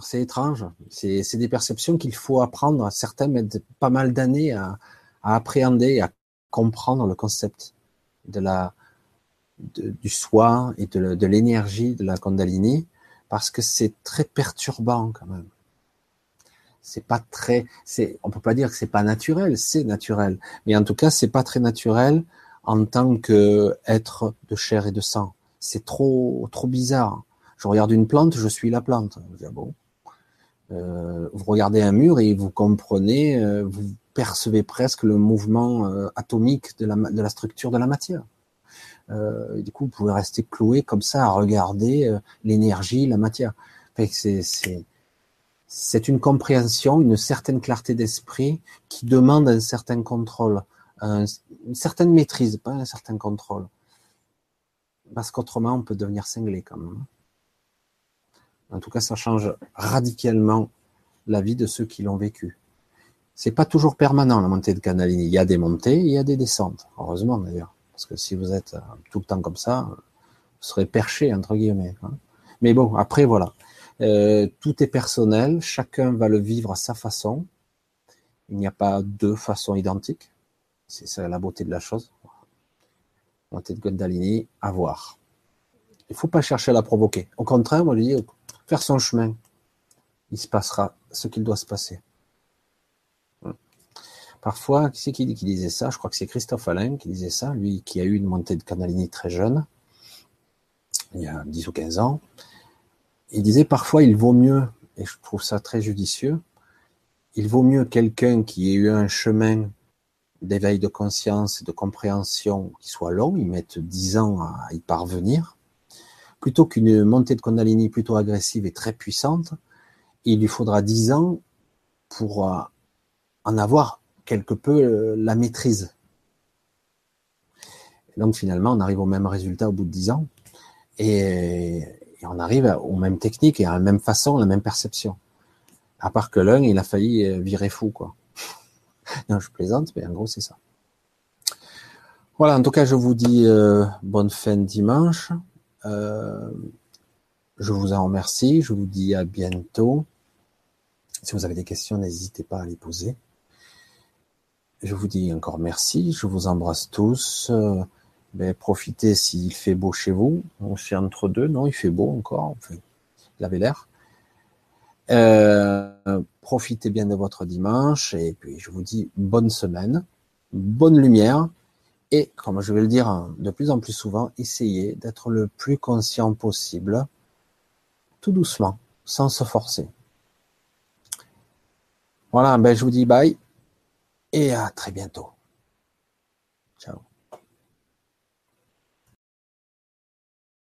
c'est étrange. C'est des perceptions qu'il faut apprendre. Certains mettent pas mal d'années à, appréhender, à comprendre le concept de la, du soi et de, l'énergie de la Kundalini, parce que c'est très perturbant quand même. C'est pas très, c'est, on peut pas dire que c'est pas naturel, c'est naturel, mais en tout cas c'est pas très naturel en tant que être de chair et de sang. C'est trop, trop bizarre. Je regarde une plante, je suis la plante. Dis, bon, euh, vous regardez un mur et vous comprenez, euh, vous percevez presque le mouvement euh, atomique de la structure de la matière. du coup, vous pouvez rester cloué comme ça à regarder l'énergie, la matière. C'est une compréhension, une certaine clarté d'esprit qui demande un certain contrôle, une certaine maîtrise, pas un certain contrôle. Parce qu'autrement, on peut devenir cinglé quand même. En tout cas, ça change radicalement la vie de ceux qui l'ont vécu. C'est pas toujours permanent la montée de Canalini. Il y a des montées, il y a des descentes. Heureusement d'ailleurs, parce que si vous êtes euh, tout le temps comme ça, vous serez perché entre guillemets. Hein. Mais bon, après voilà, euh, tout est personnel. Chacun va le vivre à sa façon. Il n'y a pas deux façons identiques. C'est la beauté de la chose. Montée de Gondalini, à voir. Il faut pas chercher à la provoquer. Au contraire, moi je dis, faire son chemin. Il se passera ce qu'il doit se passer. Parfois, qui c'est qui, disait ça? Je crois que c'est Christophe Alain qui disait ça, lui qui a eu une montée de Canalini très jeune, il y a 10 ou 15 ans. Il disait parfois il vaut mieux, et je trouve ça très judicieux, il vaut mieux quelqu'un qui ait eu un chemin d'éveil de conscience et de compréhension qui soit long, il mette 10 ans à y parvenir, plutôt qu'une montée de Kundalini plutôt agressive et très puissante, il lui faudra dix ans pour euh, en avoir quelque peu euh, la maîtrise. donc finalement, on arrive au même résultat au bout de dix ans, et, on arrive aux mêmes techniques et à la même façon, à la même perception. À part que l'un, il a failli euh, virer fou, quoi. [LAUGHS] non, je plaisante, mais en gros, c'est ça. Voilà, en tout cas, je vous dis bonne fin de dimanche. Euh, je vous en remercie. Je vous dis à bientôt. Si vous avez des questions, n'hésitez pas à les poser. Je vous dis encore merci. Je vous embrasse tous. Euh, ben, profitez s'il fait beau chez vous. On entre deux. Non, il fait beau encore. Il avait l'air. Euh, profitez bien de votre dimanche. Et puis, je vous dis bonne semaine. Bonne lumière. Et, comme je vais le dire de plus en plus souvent, essayez d'être le plus conscient possible, tout doucement, sans se forcer. Voilà, ben je vous dis bye et à très bientôt.